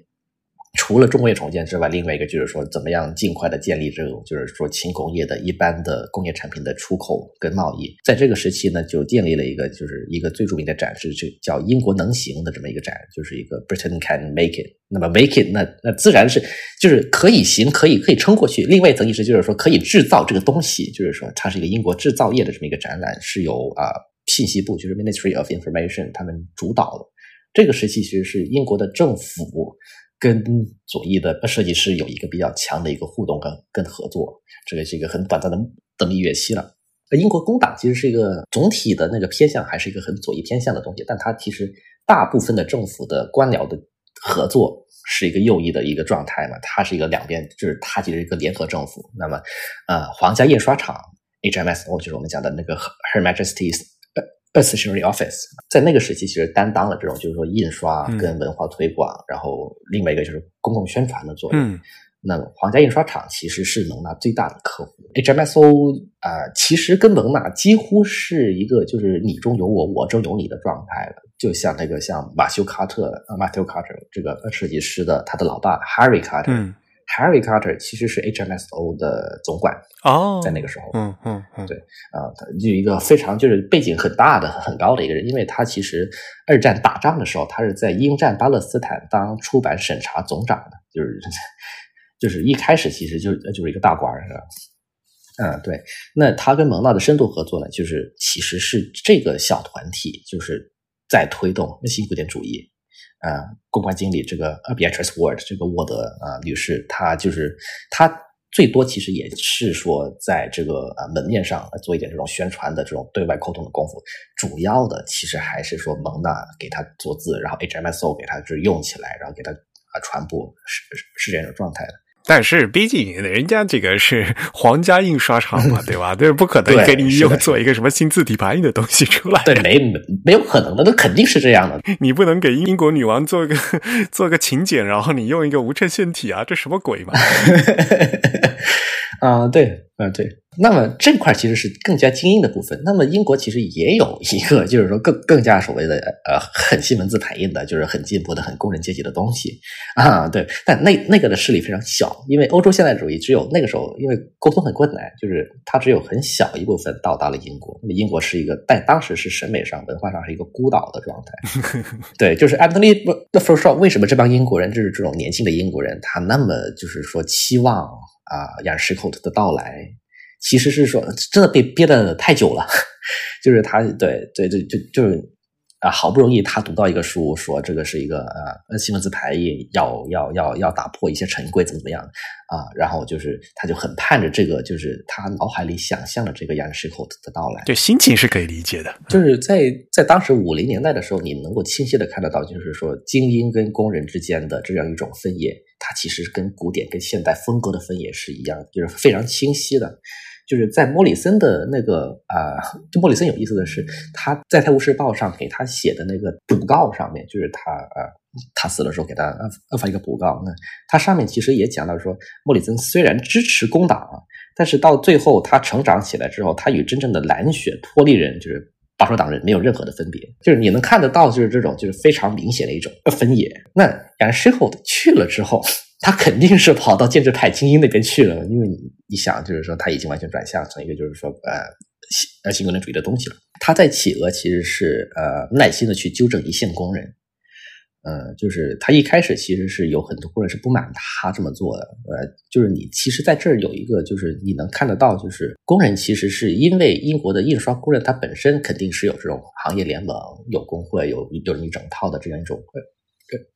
除了重工业重建之外，另外一个就是说，怎么样尽快的建立这种，就是说轻工业的一般的工业产品的出口跟贸易。在这个时期呢，就建立了一个，就是一个最著名的展示，就叫“英国能行”的这么一个展，就是一个 Britain can make it。那么 make it，那那自然是就是可以行，可以可以撑过去。另外一层意思就是说，可以制造这个东西，就是说它是一个英国制造业的这么一个展览，是由啊信息部，就是 Ministry of Information 他们主导的。这个时期其实是英国的政府。跟左翼的设计师有一个比较强的一个互动跟跟合作，这个是一个很短暂的的蜜月期了。英国工党其实是一个总体的那个偏向，还是一个很左翼偏向的东西，但它其实大部分的政府的官僚的合作是一个右翼的一个状态嘛，它是一个两边，就是它其实一个联合政府。那么，呃，皇家印刷厂 HMS，就是我们讲的那个 Her Majesty's Stationery Office，在那个时期其实担当了这种就是说印刷跟文化推广，然后另外一个就是公共宣传的作用。那皇家印刷厂其实是蒙娜最大的客户，HMSO 啊，其实跟蒙娜几乎是一个就是你中有我，我中有你的状态了。就像那个像马修卡特啊，Matthew Carter 这个设计师的他的老爸 Harry Carter，Harry Carter 其实是 HMSO 的总管哦，在那个时候，嗯嗯嗯，对啊，他就一个非常就是背景很大的很高的一个人，因为他其实二战打仗的时候，他是在英战巴勒斯坦当出版审查总长的，就是。就是一开始其实就就是一个大官是吧？嗯，对。那他跟蒙娜的深度合作呢，就是其实是这个小团体就是在推动新古典主义。啊，公关经理这个 Beatrice Ward 这个沃德啊女士，她就是她最多其实也是说在这个呃门面上做一点这种宣传的这种对外沟通的功夫。主要的其实还是说蒙娜给她做字，然后 HMSO 给她就是用起来，然后给她啊传播，是是这种状态的。但是毕竟人家这个是皇家印刷厂嘛，对吧？这是不可能给你用做一个什么新字体排印的东西出来。对，没没有可能的，那肯定是这样的。你不能给英国女王做个 做个请柬，然后你用一个无衬线体啊，这什么鬼嘛？啊，对，啊对。那么这块其实是更加精英的部分。那么英国其实也有一个，就是说更更加所谓的呃很西门子排印的，就是很进步的、很工人阶级的东西啊。对，但那那个的势力非常小，因为欧洲现代主义只有那个时候，因为沟通很困难，就是它只有很小一部分到达了英国。那么英国是一个在当时是审美上、文化上是一个孤岛的状态。对，就是 Anthony the First 为什么这帮英国人就是这种年轻的英国人，他那么就是说期望啊雅什口的到来。其实是说，真的被憋的太久了，就是他，对对对，就就是啊，好不容易他读到一个书，说这个是一个呃新文字排印，要要要要打破一些陈规，怎么怎么样啊？然后就是他就很盼着这个，就是他脑海里想象的这个杨氏口的到来，对，心情是可以理解的。就是在在当时五零年代的时候，你能够清晰的看得到，就是说精英跟工人之间的这样一种分野，它其实跟古典跟现代风格的分野是一样，就是非常清晰的。就是在莫里森的那个啊，就莫里森有意思的是，他在《泰晤士报》上给他写的那个补告上面，就是他啊，他死的时候给他呃发一个补告，那他上面其实也讲到说，莫里森虽然支持工党，但是到最后他成长起来之后，他与真正的蓝血脱离人，就是保守党人没有任何的分别，就是你能看得到，就是这种就是非常明显的一种分野。那杨世后去了之后。他肯定是跑到建制派精英那边去了，因为你你想，就是说他已经完全转向成一个就是说呃新呃新工人主义的东西了。他在企鹅其实是呃耐心的去纠正一线工人，呃，就是他一开始其实是有很多工人是不满他这么做的，呃，就是你其实在这儿有一个就是你能看得到，就是工人其实是因为英国的印刷工人他本身肯定是有这种行业联盟、有工会、有有一整套的这样一种。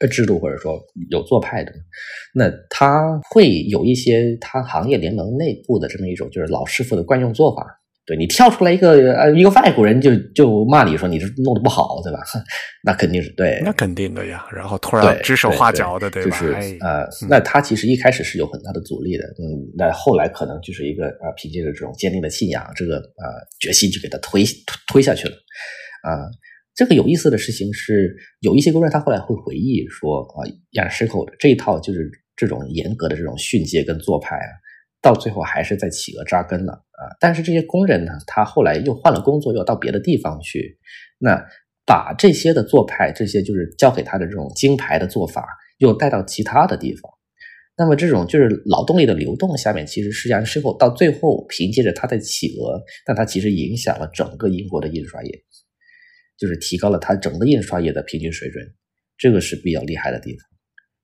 呃，制度或者说有做派的，那他会有一些他行业联盟内部的这么一种就是老师傅的惯用做法。对你跳出来一个呃一个外国人就就骂你说你这弄得不好，对吧？那肯定是对，那肯定的呀。然后突然指手画脚的，对吧？就是呃，那他其实一开始是有很大的阻力的，嗯，那后来可能就是一个呃凭借着这种坚定的信仰，这个呃决心就给他推推下去了，啊。这个有意思的事情是，有一些工人他后来会回忆说啊，亚什口的这一套就是这种严格的这种训诫跟做派啊，到最后还是在企鹅扎根了啊。但是这些工人呢，他后来又换了工作，又到别的地方去，那把这些的做派，这些就是教给他的这种金牌的做法，又带到其他的地方。那么这种就是劳动力的流动下面，其实实际上是否到最后凭借着他的企鹅，但他其实影响了整个英国的印刷业。就是提高了它整个印刷业的平均水准，这个是比较厉害的地方。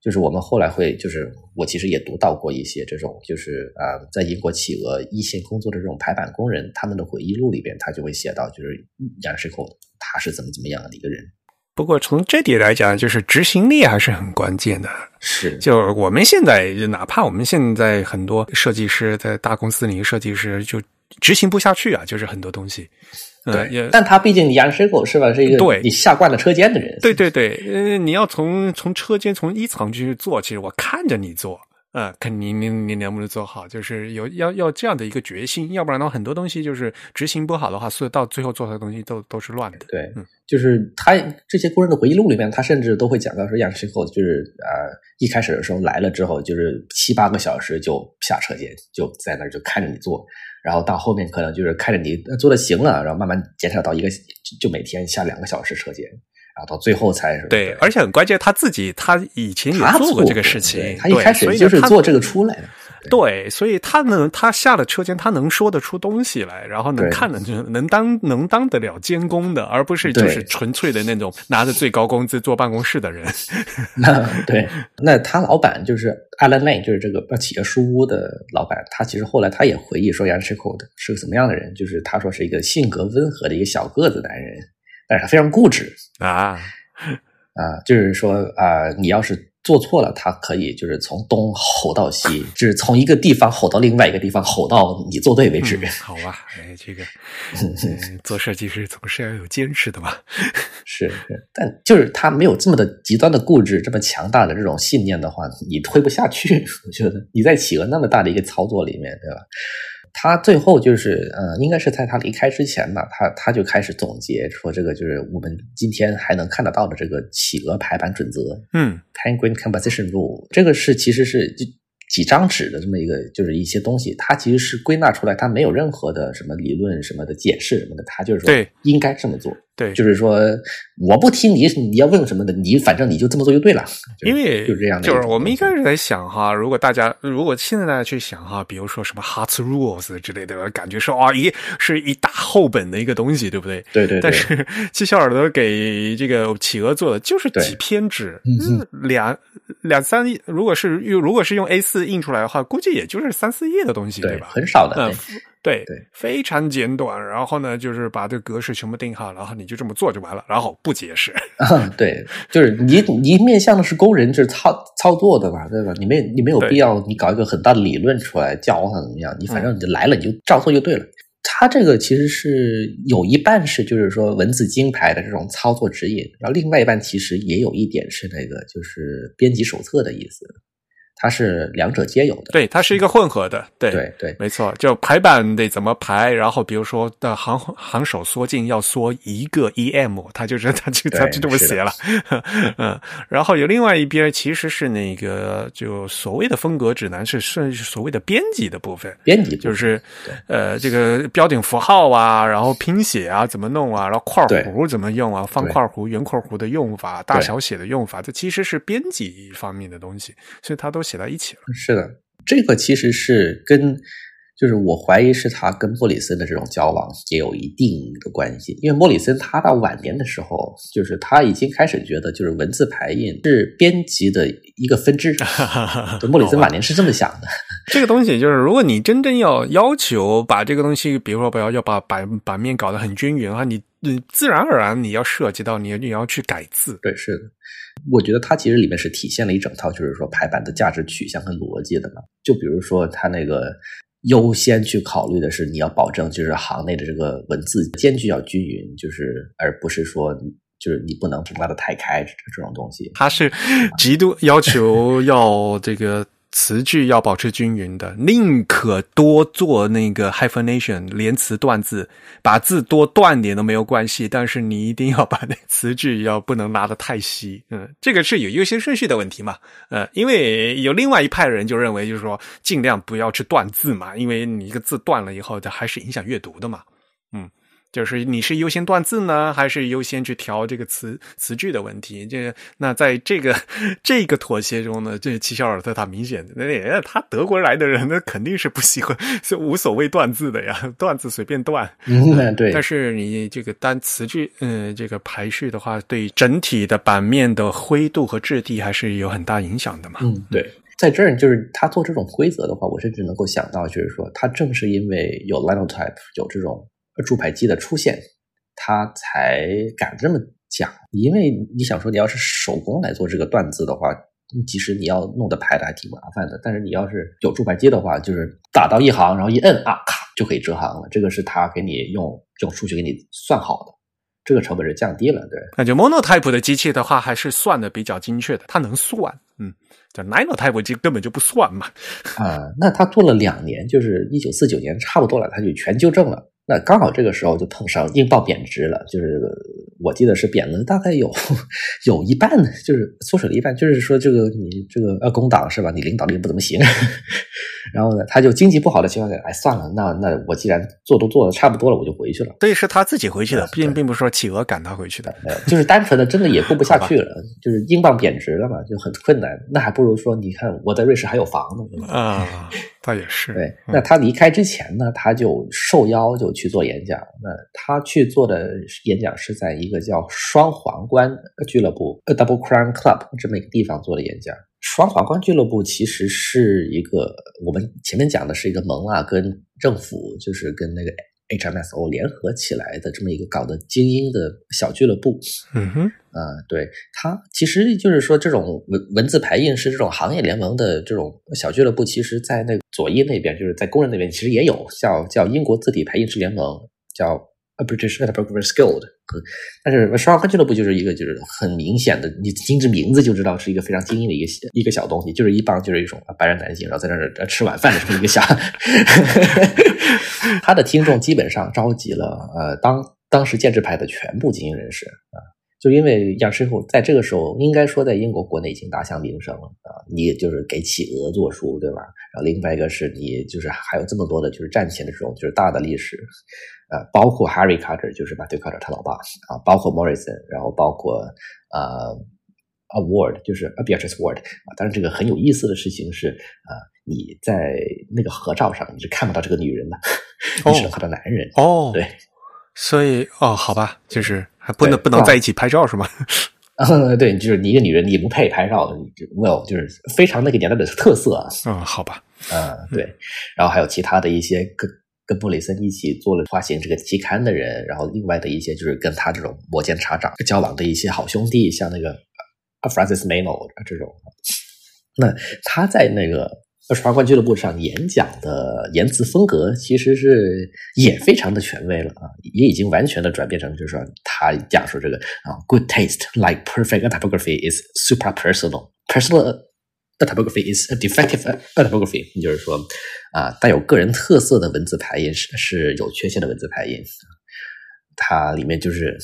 就是我们后来会，就是我其实也读到过一些这种，就是啊，在英国企鹅一线工作的这种排版工人，他们的回忆录里边，他就会写到，就是杨世寇他是怎么怎么样的一个人。不过从这点来讲，就是执行力还是很关键的。是，就我们现在，哪怕我们现在很多设计师在大公司里，设计师就执行不下去啊，就是很多东西。对，但他毕竟杨师傅是吧？是一个对你下惯了车间的人。对对对，呃，你要从从车间从一层去做，其实我看着你做，呃，看你你你能不能做好，就是有要要这样的一个决心，要不然的话，很多东西就是执行不好的话，所以到最后做出来的东西都都是乱的。对，嗯就是他这些工人的回忆录里面，他甚至都会讲到说，杨世后就是呃一开始的时候来了之后，就是七八个小时就下车间，就在那儿就看着你做，然后到后面可能就是看着你呃做的行了，然后慢慢减少到一个就就每天下两个小时车间，然后到最后才是对，而且很关键，他自己他以前也做过这个事情对，他一开始就是做这个出来的。对，所以他能，他下了车间，他能说得出东西来，然后能看得就 能当能当得了监工的，而不是就是纯粹的那种拿着最高工资坐办公室的人。那对，那他老板就是 Alan Lane，就是这个企业书屋的老板。他其实后来他也回忆说，杨世寇是个什么样的人？就是他说是一个性格温和的一个小个子男人，但是他非常固执啊，啊、就是说啊、你要是做错了，他可以就是从东吼到西，就是从一个地方吼到另外一个地方，吼到你做对为止。嗯好吧，哎，这个、嗯、做设计师总是要有坚持的嘛。是是，但就是他没有这么的极端的固执，这么强大的这种信念的话，你推不下去。我觉得你在企鹅那么大的一个操作里面，对吧？他最后就是，呃，应该是在他离开之前吧，他他就开始总结说，这个就是我们今天还能看得到的这个企鹅排版准则嗯 （Penguin Composition Rule）。这个是其实是就几张纸的这么一个，就是一些东西，它其实是归纳出来，它没有任何的什么理论什么的解释什么的，它就是说对应该这么做。对，就是说，我不听你，你要问什么的，你反正你就这么做就对了。因为就这样的就是我们一开始在想哈，如果大家如果现在大家去想哈，比如说什么 Hearts Rules 之类的，感觉是啊，一是一大厚本的一个东西，对不对？对对对，但是七小耳朵给这个企鹅做的就是几篇纸，两两三页，如果是用如果是用 A 四印出来的话，估计也就是三四页的东西，对吧？很少的。嗯对，对对非常简短。然后呢，就是把这个格式全部定好，然后你就这么做就完了，然后不解释。啊 对，就是你你面向的是工人，就是操操作的嘛，对吧？你没你没有必要你搞一个很大的理论出来教他怎么样，你反嗯正你就来了，你就照做就对了。他这个其实是有一半是就是说文字金牌的这种操作指引，然后另外一半其实也有一点是那个就是编辑手册的意思，它是两者皆有的。对，它是一个混合的，对。对对。没错，就排版得怎么排，然后比如说的行行首缩进要缩一个 em，它就是 它就它就这么写了，嗯，然后有另外一边其实是那个就所谓的风格指南是是所谓的编辑的部分，编辑就是呃这个标点符号啊，然后拼写啊怎么弄啊，然后括弧怎么用啊，方对括弧、圆括弧的用法、大小写的用法，这其实是编辑方面的东西，所以它都写在一起了。是的，这个其实是跟，就是我怀疑是他跟莫里森的这种交往也有一定的关系，因为莫里森他到晚年的时候，就是他已经开始觉得，就是文字排印是编辑的一个分支。对莫里森晚年是这么想的，这个东西就是，如果你真正要要求把这个东西，比如说不要要把版版面搞得很均匀啊，你你自然而然你要涉及到你你要去改字，对，是的。我觉得它其实里面是体现了一整套，就是说排版的价值取向跟逻辑的嘛。就比如说，它那个优先去考虑的是你要保证就是行内的这个文字间距要均匀，就是而不是说就是你不能拉的太开这这种东西。它是极度要求要这个词句要保持均匀的，宁可多做那个 hyphenation 连词断字，把字多断点都没有关系，但是你一定要把那词句要不能拉得太稀，嗯，这个是有优先顺序的问题嘛，呃，因为有另外一派人就认为就是说尽量不要去断字嘛，因为你一个字断了以后，它还是影响阅读的嘛，嗯。就是你是优先断字呢，还是优先去调这个词词句的问题？这个那在这个这个妥协中呢，这齐肖尔特他明显的，那他德国来的人，那肯定是不喜欢，是无所谓断字的呀，断字随便断。嗯，对但。是你这个单词句，嗯，这个排序的话，对整体的版面的灰度和质地还是有很大影响的嘛。嗯，对。在这儿，就是他做这种规则的话，我甚至能够想到，就是说，他正是因为有 Linotype 有这种注排机的出现，他才敢这么讲。因为你想说，你要是手工来做这个断字的话，其实你要弄的排的还挺麻烦的，但是你要是有注排机的话，就是打到一行，然后一摁啊，咔就可以折行了。这个是他给你用用数学给你算好的。这个成本是降低了。对，感觉 Monotype 的机器的话，还是算的比较精确的，它能算。嗯，这 Ninotype 机根本就不算嘛。啊，那他做了两年，就是一九四九年差不多了，他就全纠正了。那刚好这个时候就碰上英镑贬值了，就是我记得是贬了大概有有一半，就是缩水了一半。就是说这个你这个呃工党是吧？你领导力不怎么行，然后呢，他就经济不好的情况下，哎算了，那那我既然做都做的差不多了，我就回去了。对是他自己回去的，并并不是说企鹅赶他回去的，就是单纯的真的也过不下去了，就是英镑贬值了嘛，就很困难。那还不如说，你看我在瑞士还有房呢，啊。他也是对，那他离开之前呢，他就受邀就去做演讲。那他去做的演讲是在一个叫双皇冠俱乐部 （Double Crown Club） 这么一个地方做的演讲。双皇冠俱乐部其实是一个我们前面讲的是一个盟啊，跟政府就是跟那个。HMSO 联合起来的这么一个搞的精英的小俱乐部，嗯哼，啊，对，它其实就是说这种文文字排印是这种行业联盟的这种小俱乐部，其实在那个左翼那边，就是在工人那边，其实也有叫叫英国字体排印师联盟，叫。British Typography Guild，但是双环俱乐部就是一个就是很明显的，你听这名字就知道是一个非常精英的一个一个小东西，就是一帮就是一种白人男性，然后在那儿吃晚饭的这么一个小。他的听众基本上召集了呃当当时建制派的全部精英人士啊，就因为杨师傅在这个时候应该说在英国国内已经打响名声了啊，你就是给企鹅做书对吧？然后另外一个是你就是还有这么多的就是战前的这种就是大的历史。呃，包括 Harry Carter，就是马 a 卡 y Carter 他老爸啊，包括 Morrison，然后包括呃，Award，就是 Beatrice Ward 啊。但是这个很有意思的事情是，啊，你在那个合照上你是看不到这个女人的，你只能看到男人。哦，对，所以哦，好吧，就是还不能不能在一起拍照是吗？嗯，对，就是你一个女人，你不配拍照的，Well，就是非常那个年代的特色啊。嗯，好吧。嗯，对，然后还有其他的一些跟。跟布雷森一起做了发行这个期刊的人，然后另外的一些就是跟他这种摩肩擦掌交往的一些好兄弟，像那个 Francis Mano 这种。那他在那个双冠俱乐部上演讲的言辞风格，其实是也非常的权威了啊，也已经完全的转变成就是说他讲述这个啊，good taste like perfect typography is super personal personal。Typography is a defective typography，也就是说，啊，带有个人特色的文字排印是是有缺陷的文字排印，它里面就是。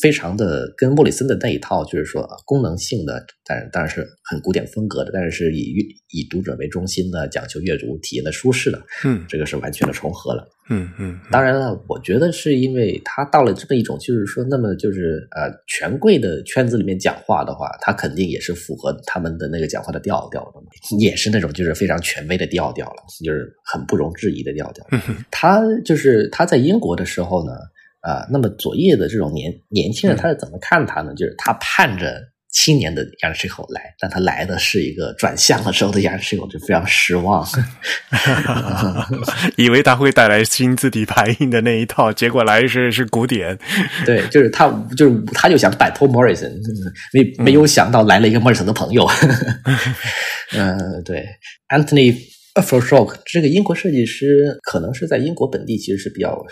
非常的跟莫里森的那一套，就是说功能性的，但当然是很古典风格的，但是是以以读者为中心的，讲求阅读体验的舒适的，嗯，这个是完全的重合了，嗯嗯。当然了，我觉得是因为他到了这么一种，就是说，那么就是呃，权贵的圈子里面讲话的话，他肯定也是符合他们的那个讲话的调调的，也是那种就是非常权威的调调了，就是很不容置疑的调调。他就是他在英国的时候呢。啊，那么左翼的这种年年轻人他是怎么看他呢？就是他盼着青年的杨世口来，但他来的是一个转向了之后的杨世口，就非常失望，以为他会带来新字体排印的那一套，结果来是是古典。对，就是他，就是他就想摆脱 Morrison，没没有想到来了一个 Morrison 的朋友。嗯，对，Anthony。For Shock 这个英国设计师可能是在英国本地其实是比较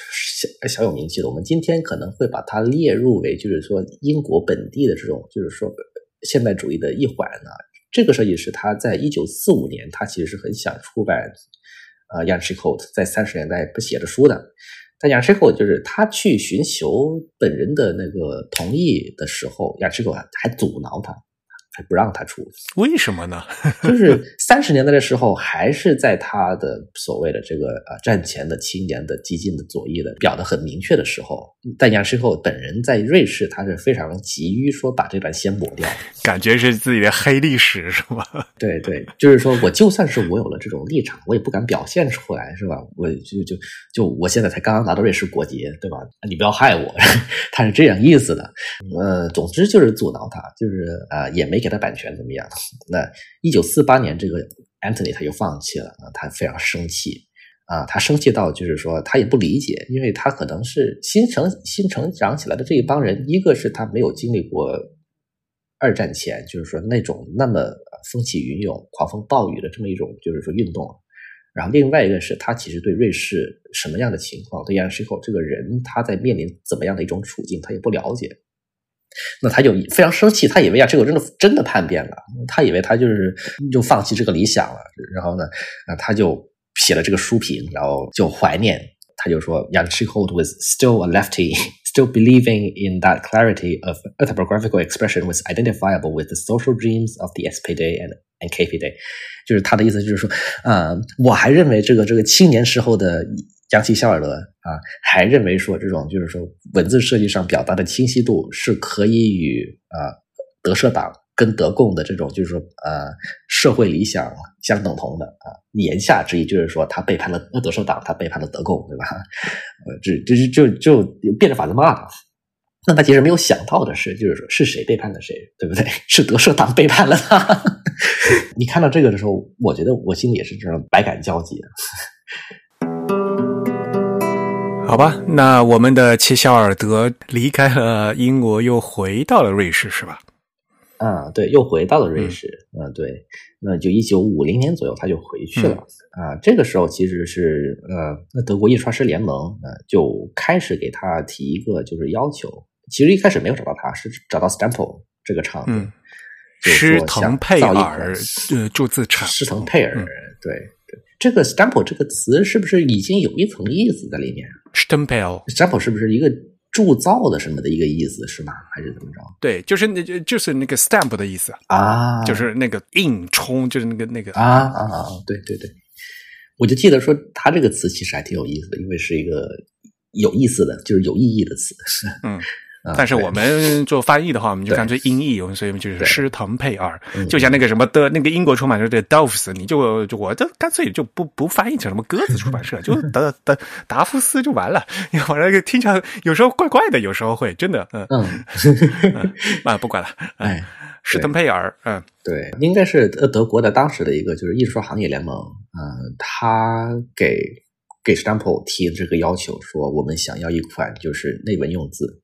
小小有名气的。我们今天可能会把它列入为就是说英国本地的这种就是说现代主义的一环呢。这个设计师他在一九四五年他其实是很想出版呃 y a n c h i c o t 在三十年代不写的书的。但 y a n c h i c o t 就是他去寻求本人的那个同意的时候 y a n c h i c o t 还阻挠他。不让他出，为什么呢？就是三十年代的时候，还是在他的所谓的这个啊战前的青年的激进的左翼的表的很明确的时候，但杨世厚本人在瑞士，他是非常急于说把这段先抹掉，感觉是自己的黑历史是吧？对对，就是说我就算是我有了这种立场，我也不敢表现出来是吧？我就就就我现在才刚刚拿到瑞士国籍对吧？你不要害我，他是这样意思的。呃，总之就是阻挠他，就是呃也没给。他版权怎么样？那一九四八年，这个 Anthony 他就放弃了啊，他非常生气啊，他生气到就是说他也不理解，因为他可能是新成新成长起来的这一帮人，一个是他没有经历过二战前就是说那种那么风起云涌、狂风暴雨的这么一种就是说运动，然后另外一个是他其实对瑞士什么样的情况，对 Jan Schickel 这个人他在面临怎么样的一种处境，他也不了解。那他就非常生气，他以为啊，这个真的真的叛变了，他以为他就是就放弃这个理想了。然后呢，啊，他就写了这个书评，然后就怀念，他就说，Jan Schickel was still a lefty, still believing in that clarity of autobiographical expression was identifiable with the social dreams of the SPD and and KPD。就是他的意思就是说，啊，我还认为这个这个青年时候的。江西肖尔德啊，还认为说这种就是说文字设计上表达的清晰度是可以与啊德社党跟德共的这种就是说呃社会理想相等同的啊。言下之意就是说他背叛了德社党，他背叛了德共，对吧？呃，这这就就就变着法子骂他。那他其实没有想到的是，就是说是谁背叛了谁，对不对？是德社党背叛了他。你看到这个的时候，我觉得我心里也是这种百感交集。好吧，那我们的切肖尔德离开了英国，又回到了瑞士，是吧？啊，对，又回到了瑞士。嗯，对，那就一九五零年左右，他就回去了。啊，这个时候其实是呃，那德国印刷师联盟呃就开始给他提一个就是要求。其实一开始没有找到他，是找到 Stample 这个厂子，施腾佩尔呃铸字厂，施腾佩尔，对对，这个 Stample 这个词是不是已经有一层意思在里面？Stempel，Stempel 是不是一个铸造的什么的一个意思是吗？还是怎么着？对，就是那就就是那个 stamp 的意思啊，就是那个硬冲，就是那个那个啊啊啊！对对对，我就记得说它这个词其实还挺有意思的，因为是一个有意思的，就是有意义的词。嗯。但是我们做翻译的话，我们就干脆音译，所以就是施腾佩尔，就像那个什么的，那个英国出版社的 Doves，你就就我就干脆就不不翻译成什么鸽子出版社，就达达达夫斯就完了。反正听起来有时候怪怪的，有时候会真的，嗯。嗯。啊，不管了，哎，施腾佩尔，嗯，对，应该是呃德国的当时的一个就是艺术行业联盟，嗯，他给给 Stample 提这个要求，说我们想要一款就是内文用字。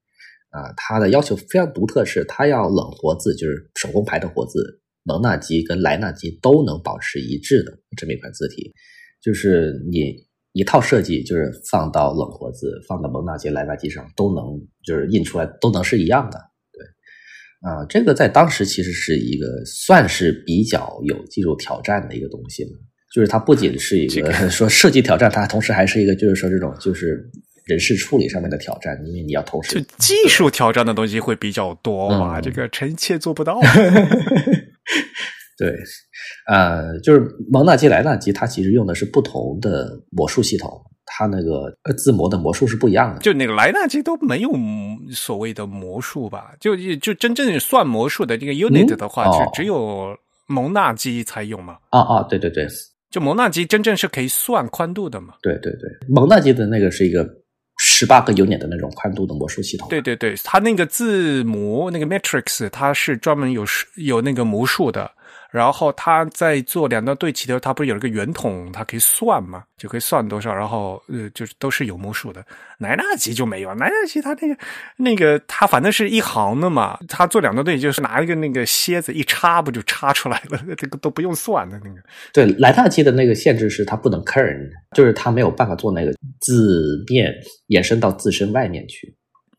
啊，它的要求非常独特，是它要冷活字，就是手工排的活字，蒙纳基跟莱纳基都能保持一致的这么一款字体，就是你一套设计，就是放到冷活字，放到蒙纳基、莱纳基上都能，就是印出来都能是一样的。对，啊，这个在当时其实是一个算是比较有技术挑战的一个东西了，就是它不仅是一个 说设计挑战，它同时还是一个就是说这种就是。人事处理上面的挑战，因为你要同时就技术挑战的东西会比较多嘛，这个臣妾做不到。对，呃，就是蒙纳基莱纳基，它其实用的是不同的魔术系统，它那个字模的魔术是不一样的。就那个莱纳基都没有所谓的魔术吧？就就真正算魔术的这个 unit 的话，就只有蒙纳基才有嘛？啊啊，对对对，就蒙纳基真正是可以算宽度的嘛？对对对，蒙纳基的那个是一个。十八个有点的那种宽度的魔术系统。对对对，它那个字母那个 matrix，它是专门有有那个魔术的。然后他在做两段对齐的时候，他不是有一个圆筒，他可以算嘛，就可以算多少。然后呃，就是都是有魔术的。莱纳吉就没有，莱纳吉他那个那个他反正是一行的嘛，他做两段对，就是拿一个那个楔子一插，不就插出来了？这个都不用算的那个。对，莱纳基的那个限制是他不能 curn，就是他没有办法做那个字面延伸到自身外面去。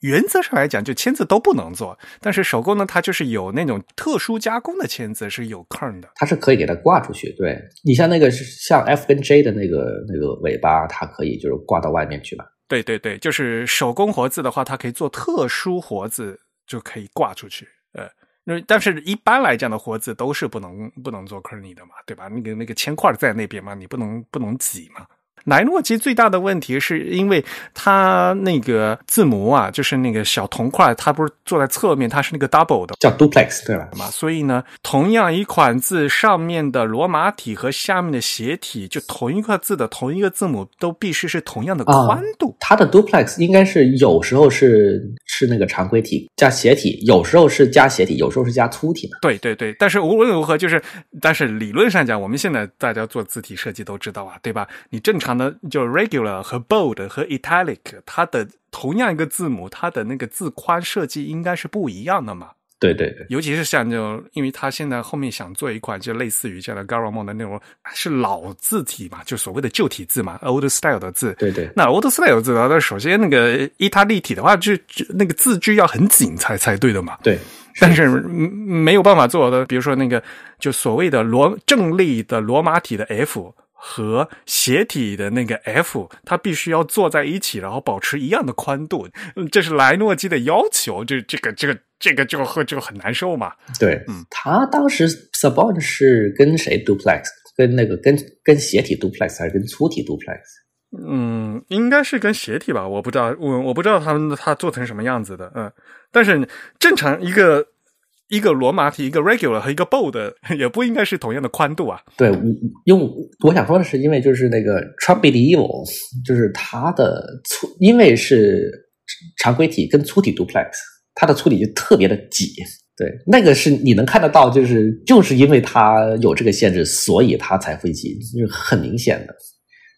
原则上来讲，就签字都不能做，但是手工呢，它就是有那种特殊加工的签字是有坑的，它是可以给它挂出去。对你像那个像 F 跟 J 的那个那个尾巴，它可以就是挂到外面去吧？对对对，就是手工活字的话，它可以做特殊活字，就可以挂出去。呃，那但是一般来讲的活字都是不能不能做坑你的嘛，对吧？那个那个铅块在那边嘛，你不能不能挤嘛。莱诺基最大的问题是因为它那个字母啊，就是那个小铜块，它不是坐在侧面，它是那个 double 的，叫 duplex 对吧？嘛，所以呢，同样一款字上面的罗马体和下面的斜体，就同一个字的同一个字母，都必须是同样的宽度。它的 duplex 应该是有时候是是那个常规体加斜体，有时候是加斜体，有时候是加粗体对对对，但是无论如何，就是但是理论上讲，我们现在大家做字体设计都知道啊，对吧？你正常。那就 regular 和 bold 和 italic，它的同样一个字母，它的那个字宽设计应该是不一样的嘛？对对对，尤其是像就，因为他现在后面想做一款就类似于这样的 Garamond 的那种是老字体嘛，就所谓的旧体字嘛，old style 的字。对对，那 old style 字的话，那首先那个意大利体的话，就就那个字距要很紧才才对的嘛。对，但是嗯没有办法做的，比如说那个就所谓的罗正立的罗马体的 F 和斜体的那个 F，它必须要坐在一起，然后保持一样的宽度，嗯这是莱诺基的要求。这这个这个这个就会就很难受嘛。对，嗯他当时 Sabon 是跟谁 duplex？跟那个跟跟斜体 duplex 还是跟粗体 duplex？嗯，应该是跟斜体吧，我不知道，我我不知道他们他做成什么样子的，嗯，但是正常一个一个罗马体，一个 regular 和一个 bold 也不应该是同样的宽度啊。对，我用我想说的是，因为就是那个 Trump Medieval，就是它的粗，因为是常规体跟粗体 duplex，它的粗体就特别的挤。对，那个是你能看得到，就是就是因为它有这个限制，所以它才会挤，就是很明显的。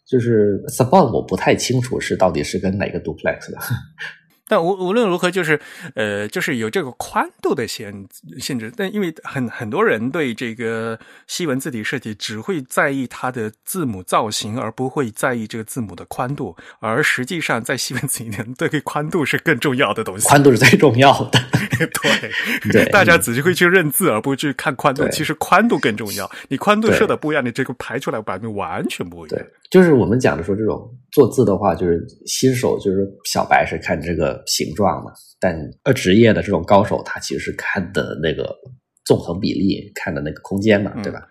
就是 Sabon 我不太清楚是到底是跟哪个 duplex 的。但无无论如何，就是呃，就是有这个宽度的限限制。但因为很很多人对这个西文字体设计只会在意它的字母造型，而不会在意这个字母的宽度。而实际上，在西文字体里面，这个宽度是更重要的东西。宽度是最重要的。对对大家只是会去认字，而不会去看宽度。其实宽度更重要。你宽度设的不一样，你这个排出来版面完全不一样对。，就是我们讲的说这种做字的话，就是新手就是小白是看这个形状嘛，但呃职业的这种高手他其实是看的那个纵横比例，看的那个空间嘛，对吧？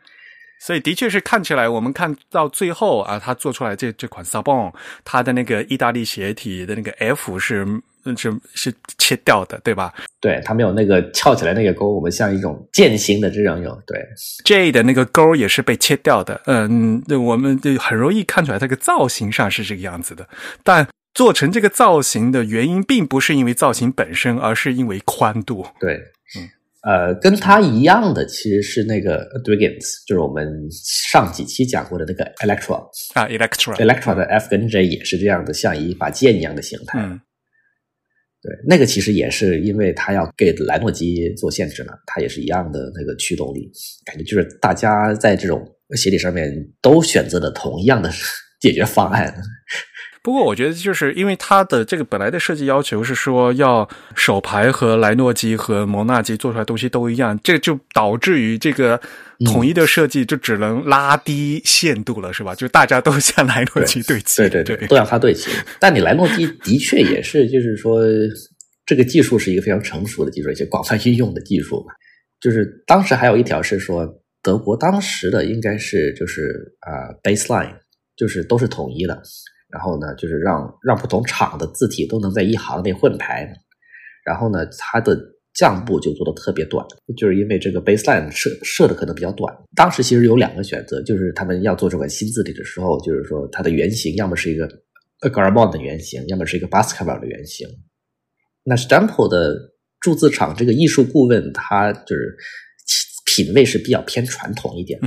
所以的确是看起来，我们看到最后啊，他做出来这这款 Sabon，它的那个意大利斜体的那个 F 是嗯是是切掉的，对吧对，它没有那个翘起来那个钩，我们像一种剑形的这样有对？J 的那个钩也是被切掉的，嗯，对我们就很容易看出来，这个造型上是这个样子的，但。做成这个造型的原因，并不是因为造型本身，而是因为宽度。对，嗯。呃，跟它一样的其实是那个 Driggins，就是我们上几期讲过的那个 Electra，啊，Electra，Electra 的 F 跟 J 也是这样的，像一把剑一样的形态。嗯对，那个其实也是因为它要给莱诺基做限制嘛，它也是一样的那个驱动力，感觉就是大家在这种鞋底上面都选择了同样的 解决方案。不过我觉得，就是因为它的这个本来的设计要求是说要手牌和莱诺基和蒙纳基做出来东西都一样，这就导致于这个统一的设计就只能拉低限度了，是吧？就大家都向莱诺基对齐，对对对，都让它对齐。但你莱诺基的确也是，就是说这个技术是一个非常成熟的技术，而且广泛应用的技术嘛。就是当时还有一条是说，德国当时的应该是就是啊、呃、baseline，就是都是统一的。然后呢，就是让让不同厂的字体都能在一行内混排。然后呢，它的降部就做的特别短，就是因为这个 baseline 设设的可能比较短。当时其实有两个选择，就是他们要做这款新字体的时候，就是说它的原型要么是一个 Garamond 的原型，要么是一个 Baskerville 的原型。那 Stample 的铸字厂这个艺术顾问，他就是品味是比较偏传统一点，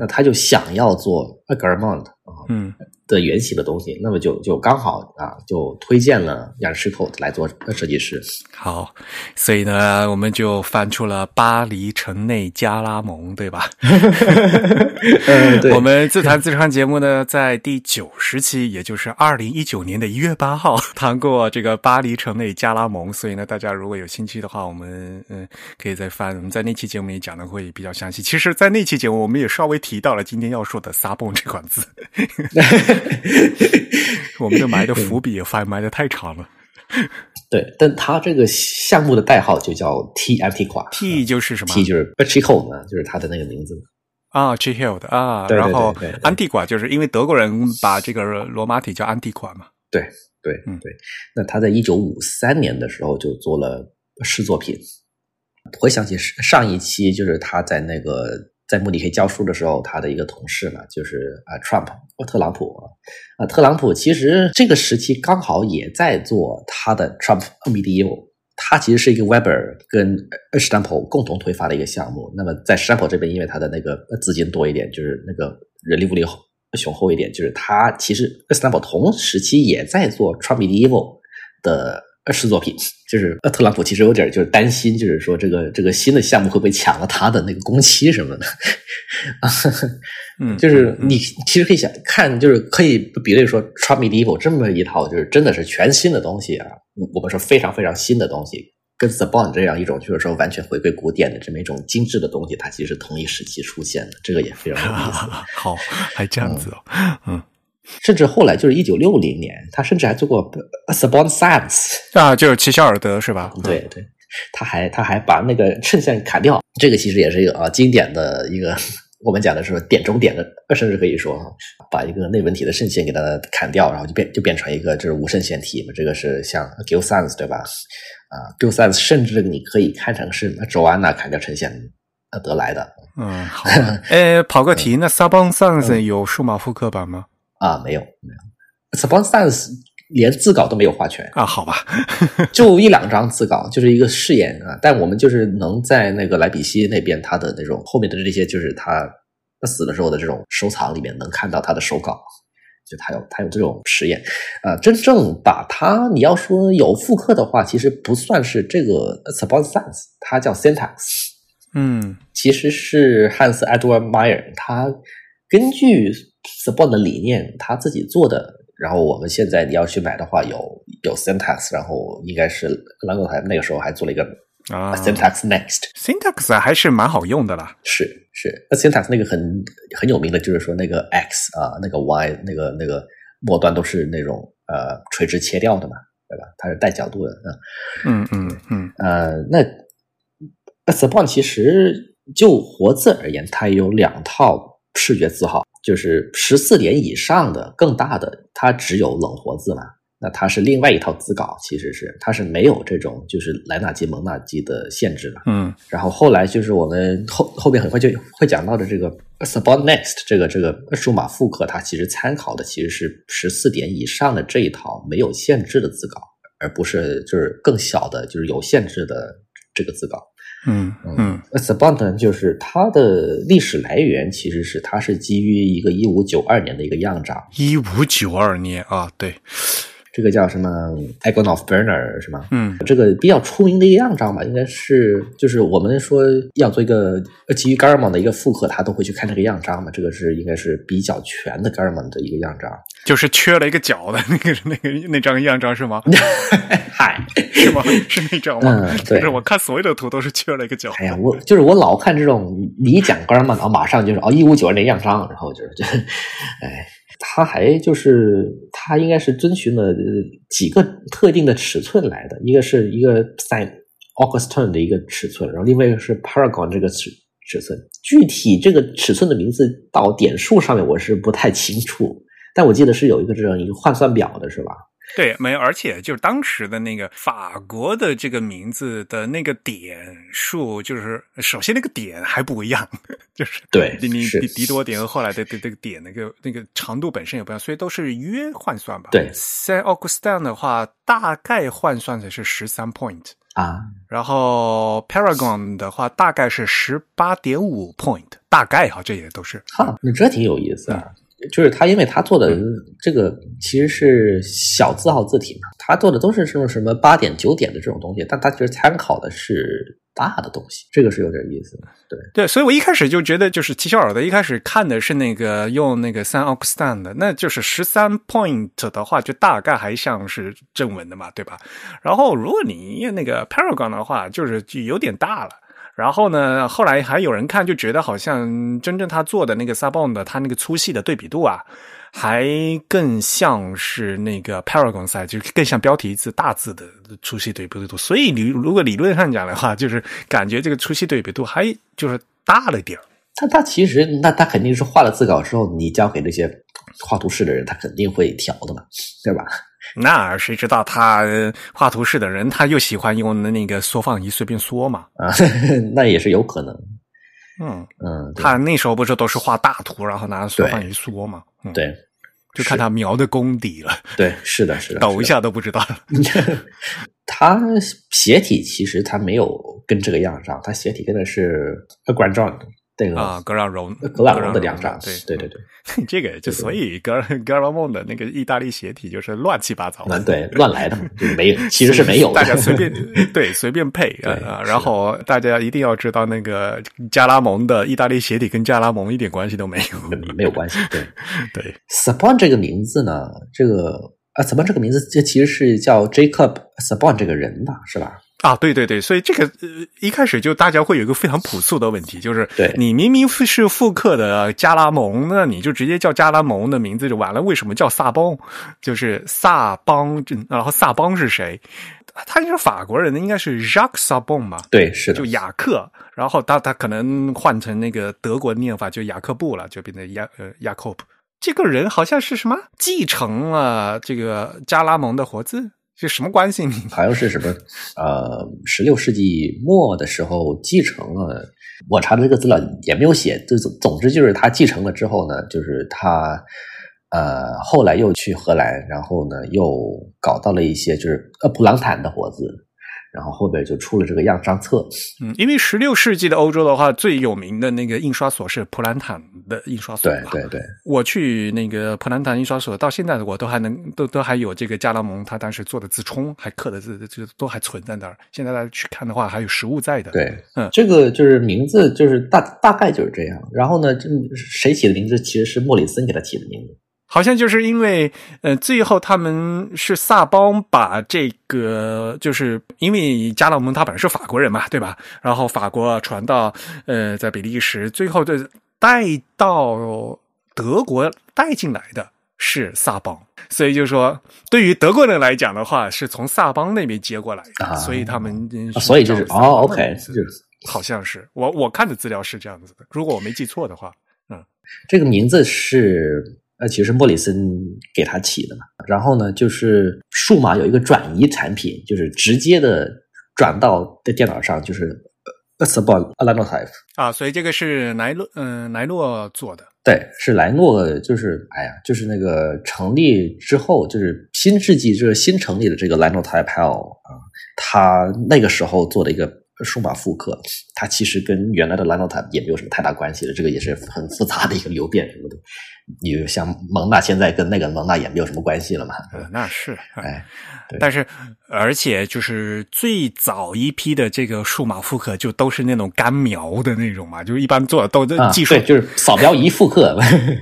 那他就想要做 Garamond 啊，嗯。的原型的东西，那么就就刚好啊，就推荐了杨士寇来做设计师。好，所以呢，我们就翻出了巴黎城内加拉蒙，对吧？嗯，对。我们自弹自唱节目呢，在第九十期，也就是二零一九年的一月八号，谈过这个巴黎城内加拉蒙。所以呢，大家如果有兴趣的话，我们嗯可以再翻。我们在那期节目里讲的会比较详细。其实，在那期节目，我们也稍微提到了今天要说的“撒蹦”这款字。我们这埋的伏笔也翻埋的太长了。对，但他这个项目的代号就叫 T Antiqua。T 就是什么？T 就是 b a c h i c o 嘛，就是他的那个名字。啊 c h i h i l d 啊，然后安地寡就是因为德国人把这个罗马体叫安地寡嘛。对对嗯对。那他在一九五三年的时候就做了试作品。回想起上一期，就是他在那个在慕尼黑教书的时候，他的一个同事嘛，就是啊 Trump 特朗普啊，特朗普其实这个时期刚好也在做他的 Trump Medieval，他其实是一个 Weber 跟 Stample 共同推发的一个项目。那么在 Stample 这边，因为他的那个资金多一点，就是那个人力物力雄厚一点，就是他其实 Stample 同时期也在做 Trump Medieval 的试作品，就是特朗普其实有点就是担心，就是说这个这个新的项目会不会抢了他的那个工期什么的。嗯，就是你其实可以想看，就是可以比例说 Trump Medieval 这么一套，就是真的是全新的东西啊。我们说非常非常新的东西，跟 The Bond 这样一种就是说完全回归古典的这么一种精致的东西，它其实同一时期出现的，这个也非常有意思。好，还这样子哦，嗯。甚至后来就是一九六零年，他甚至还做过 Bond Science 啊，就是齐肖尔德是吧？对对，他还他还把那个衬线砍掉，这个其实也是一个啊经典的一个。我们讲的是点中点的，甚至可以说把一个内文体的肾线给它砍掉，然后就变就变成一个就是无肾线体嘛。这个是像 Gill Sans 对吧？啊，Gill Sans 甚至你可以看成是 Joanna 砍掉衬线得来的。嗯，好。哎，跑个题，那 Sabon Sans 有数码复刻版吗？啊，没有没有，Sabon Sans 连字稿都没有画全啊。好吧，就一两张字稿，就是一个试验啊。但我们就是能在那个莱比锡那边他的那种后面的这些，就是他他死的时候的这种收藏里面能看到他的手稿，就他有他有这种实验啊。真正把它你要说有复刻的话，其实不算是这个 Sabon Sans，它叫 Syntax。嗯，其实是汉斯·埃德 d 迈尔他根据。Support 的理念他自己做的，然后我们现在你要去买的话，有有 Syntax，然后应该是兰格台那个时候还做了一个啊 Syntax Next，Syntax 还是蛮好用的啦。是是，那 Syntax 那个很很有名的，就是说那个 X 啊，那个 Y 那个那个末端都是那种呃垂直切掉的嘛，对吧？它是带角度的嗯嗯嗯呃，那 Support 其实就活字而言，它有两套视觉字号。就是十四点以上的更大的，它只有冷活字嘛？那它是另外一套字稿，其实是它是没有这种就是莱纳基蒙纳基的限制的。嗯，然后后来就是我们后后面很快就会讲到的这个 Support Next 这个这个数码复刻，它其实参考的其实是十四点以上的这一套没有限制的字稿，而不是就是更小的，就是有限制的这个字稿。嗯嗯，Sabant 就是它的历史来源，其实是它是基于一个一五九二年的一个样章。一五九二年啊，对。这个叫什么 a g o n of Burner 是吗？嗯，这个比较出名的一个样章吧，应该是就是我们说要做一个基于 Garmin 的一个复刻，他都会去看这个样章嘛。这个是应该是比较全的 Garmin 的一个样章，就是缺了一个角的那个那个那张样章是吗？嗨，是吗？是那张吗？嗯，对。是我看所有的图都是缺了一个角。哎呀，我就是我老看这种你讲 Garmin，然后马上就是哦一五九二年样章，然后就是就哎。它还就是它应该是遵循了几个特定的尺寸来的，一个是一个 sign a u g u s t o n 的一个尺寸，然后另外一个是 Paragon 这个尺尺寸。具体这个尺寸的名字到点数上面我是不太清楚，但我记得是有一个这样一个换算表的，是吧？对，没有，而且就是当时的那个法国的这个名字的那个点数，就是首先那个点还不一样，就是对，你你迪多点和后来的的这个点那个那个长度本身也不一样，所以都是约换算吧。对，Saint Augustine 的话大概换算的是十三 point 啊，然后 Paragon 的话大概是十八点五 point，大概哈，这也都是。哈，那这挺有意思啊。就是他，因为他做的这个其实是小字号字体嘛，他做的都是这种什么八点九点的这种东西，但他其实参考的是大的东西，这个是有点意思的。对对，所以我一开始就觉得，就是齐肖尔的，一开始看的是那个用那个三 Oxtan 的，那就是十三 point 的话，就大概还像是正文的嘛，对吧？然后如果你用那个 Paragon 的话，就是就有点大了。然后呢？后来还有人看，就觉得好像真正他做的那个 Sabon 的，他那个粗细的对比度啊，还更像是那个 Paragon size，就更像标题字大字的粗细对比度。所以你如果理论上讲的话，就是感觉这个粗细对比度还就是大了点儿。他他其实那他肯定是画了字稿之后，你交给那些画图室的人，他肯定会调的嘛，对吧？那谁知道他画图室的人，他又喜欢用的那个缩放仪随便缩嘛？啊，那也是有可能。嗯嗯，他那时候不是都是画大图，然后拿缩放仪缩嘛？对，就看他描的功底了。对，是的，是的，抖一下都不知道。他斜体其实他没有跟这个样上，他斜体跟的是 a grand john 这个啊，格朗荣，格朗荣的两掌，对。对对对，这个就所以格格朗梦的那个意大利鞋体就是乱七八糟，嗯，对，乱来的没有，其实是没有的，大家随便 对随便配啊，然后大家一定要知道那个加拉蒙的意大利鞋体跟加拉蒙一点关系都没有，没有关系，对对。S p o n 这个名字呢，这个啊 s p o n 这个名字这其实是叫 Jacob s p o n 这个人吧，是吧？啊，对对对，所以这个呃一开始就大家会有一个非常朴素的问题，就是对你明明是复刻的加拉蒙，那你就直接叫加拉蒙的名字就完了，为什么叫萨邦？就是萨邦，然后萨邦是谁？他应该是法国人的，应该是 Jacques Sabon 吧？对，是的，就雅克，然后他他可能换成那个德国念法，就雅克布了，就变成雅呃雅克布。这个人好像是什么继承了这个加拉蒙的活字？这什么关系？你好像是什么？呃，十六世纪末的时候继承了。我查的这个资料也没有写。就总总之就是他继承了之后呢，就是他呃后来又去荷兰，然后呢又搞到了一些就是呃普朗坦的活字。然后后边就出了这个样张册。嗯，因为十六世纪的欧洲的话，最有名的那个印刷所是普兰坦的印刷所。对对对，我去那个普兰坦印刷所，到现在我都还能都都还有这个加拉蒙他当时做的自冲，还刻的字，就都还存在那儿。现在大家去看的话，还有实物在的。对，嗯，这个就是名字，就是大大概就是这样。然后呢，这谁起的名字？其实是莫里森给他起的名字。好像就是因为，呃，最后他们是萨邦把这个，就是因为加勒蒙他本来是法国人嘛，对吧？然后法国传到，呃，在比利时，最后的带到德国带进来的是萨邦，所以就说，对于德国人来讲的话，是从萨邦那边接过来的，所以他们，所以就是哦，OK，就是好像是我我看的资料是这样子的，如果我没记错的话，嗯，这个名字是。那其实莫里森给他起的嘛，然后呢，就是数码有一个转移产品，就是直接的转到的电脑上，就是 Asbon Linotype 啊，所以这个是莱诺，嗯，莱诺做的，对，是莱诺，就是哎呀，就是那个成立之后，就是新世纪就是新成立的这个 Linotype Hell 啊，他那个时候做的一个数码复刻，它其实跟原来的 Linotype 也没有什么太大关系的，这个也是很复杂的一个流变什么的。你像蒙娜，现在跟那个蒙娜也没有什么关系了嘛？那是，哎，但是而且就是最早一批的这个数码复刻，就都是那种干描的那种嘛，就是一般做的都技术就是扫描仪复刻，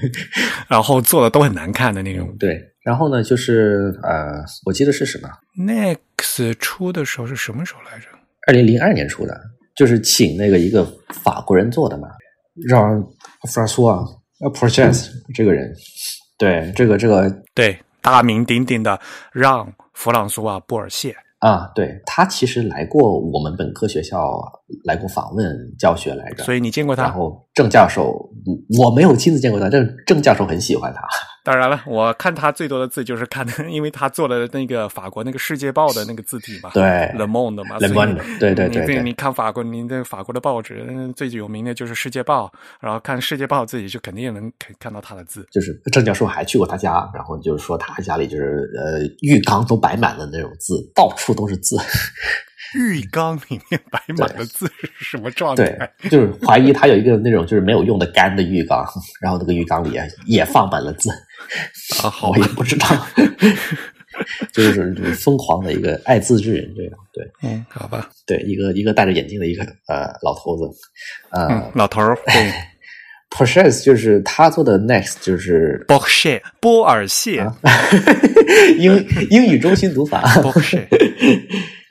然后做的都很难看的那种。对，然后呢，就是呃，我记得是什么？Next 出的时候是什么时候来着？二零零二年出的，就是请那个一个法国人做的嘛，让弗拉苏啊。呃，Process 这个人，对这个这个对大名鼎鼎的让·弗朗索瓦·布尔谢啊，对他其实来过我们本科学校来过访问教学来着，所以你见过他？然后郑教授，我没有亲自见过他，郑郑教授很喜欢他。当然了，我看他最多的字就是看，因为他做了那个法国那个《世界报》的那个字体嘛，对，Le Monde 嘛，Le Monde，对对对对。你看法国，您的法国的报纸最有名的就是《世界报》，然后看《世界报》自己就肯定能看看到他的字。就是郑教授还去过他家，然后就是说他家里就是呃浴缸都摆满了那种字，到处都是字。浴缸里面摆满了字是什么状态？对，就是怀疑他有一个那种就是没有用的干的浴缸，然后那个浴缸里也放满了字。啊，好，我也不知道，就是疯狂的一个爱字之人，这样对，嗯，好吧，对，一个一个戴着眼镜的一个呃老头子，呃，老头儿，对 p o r c h e s 就是他做的 Next 就是波尔谢，波尔谢，英英语中心读法，波尔谢。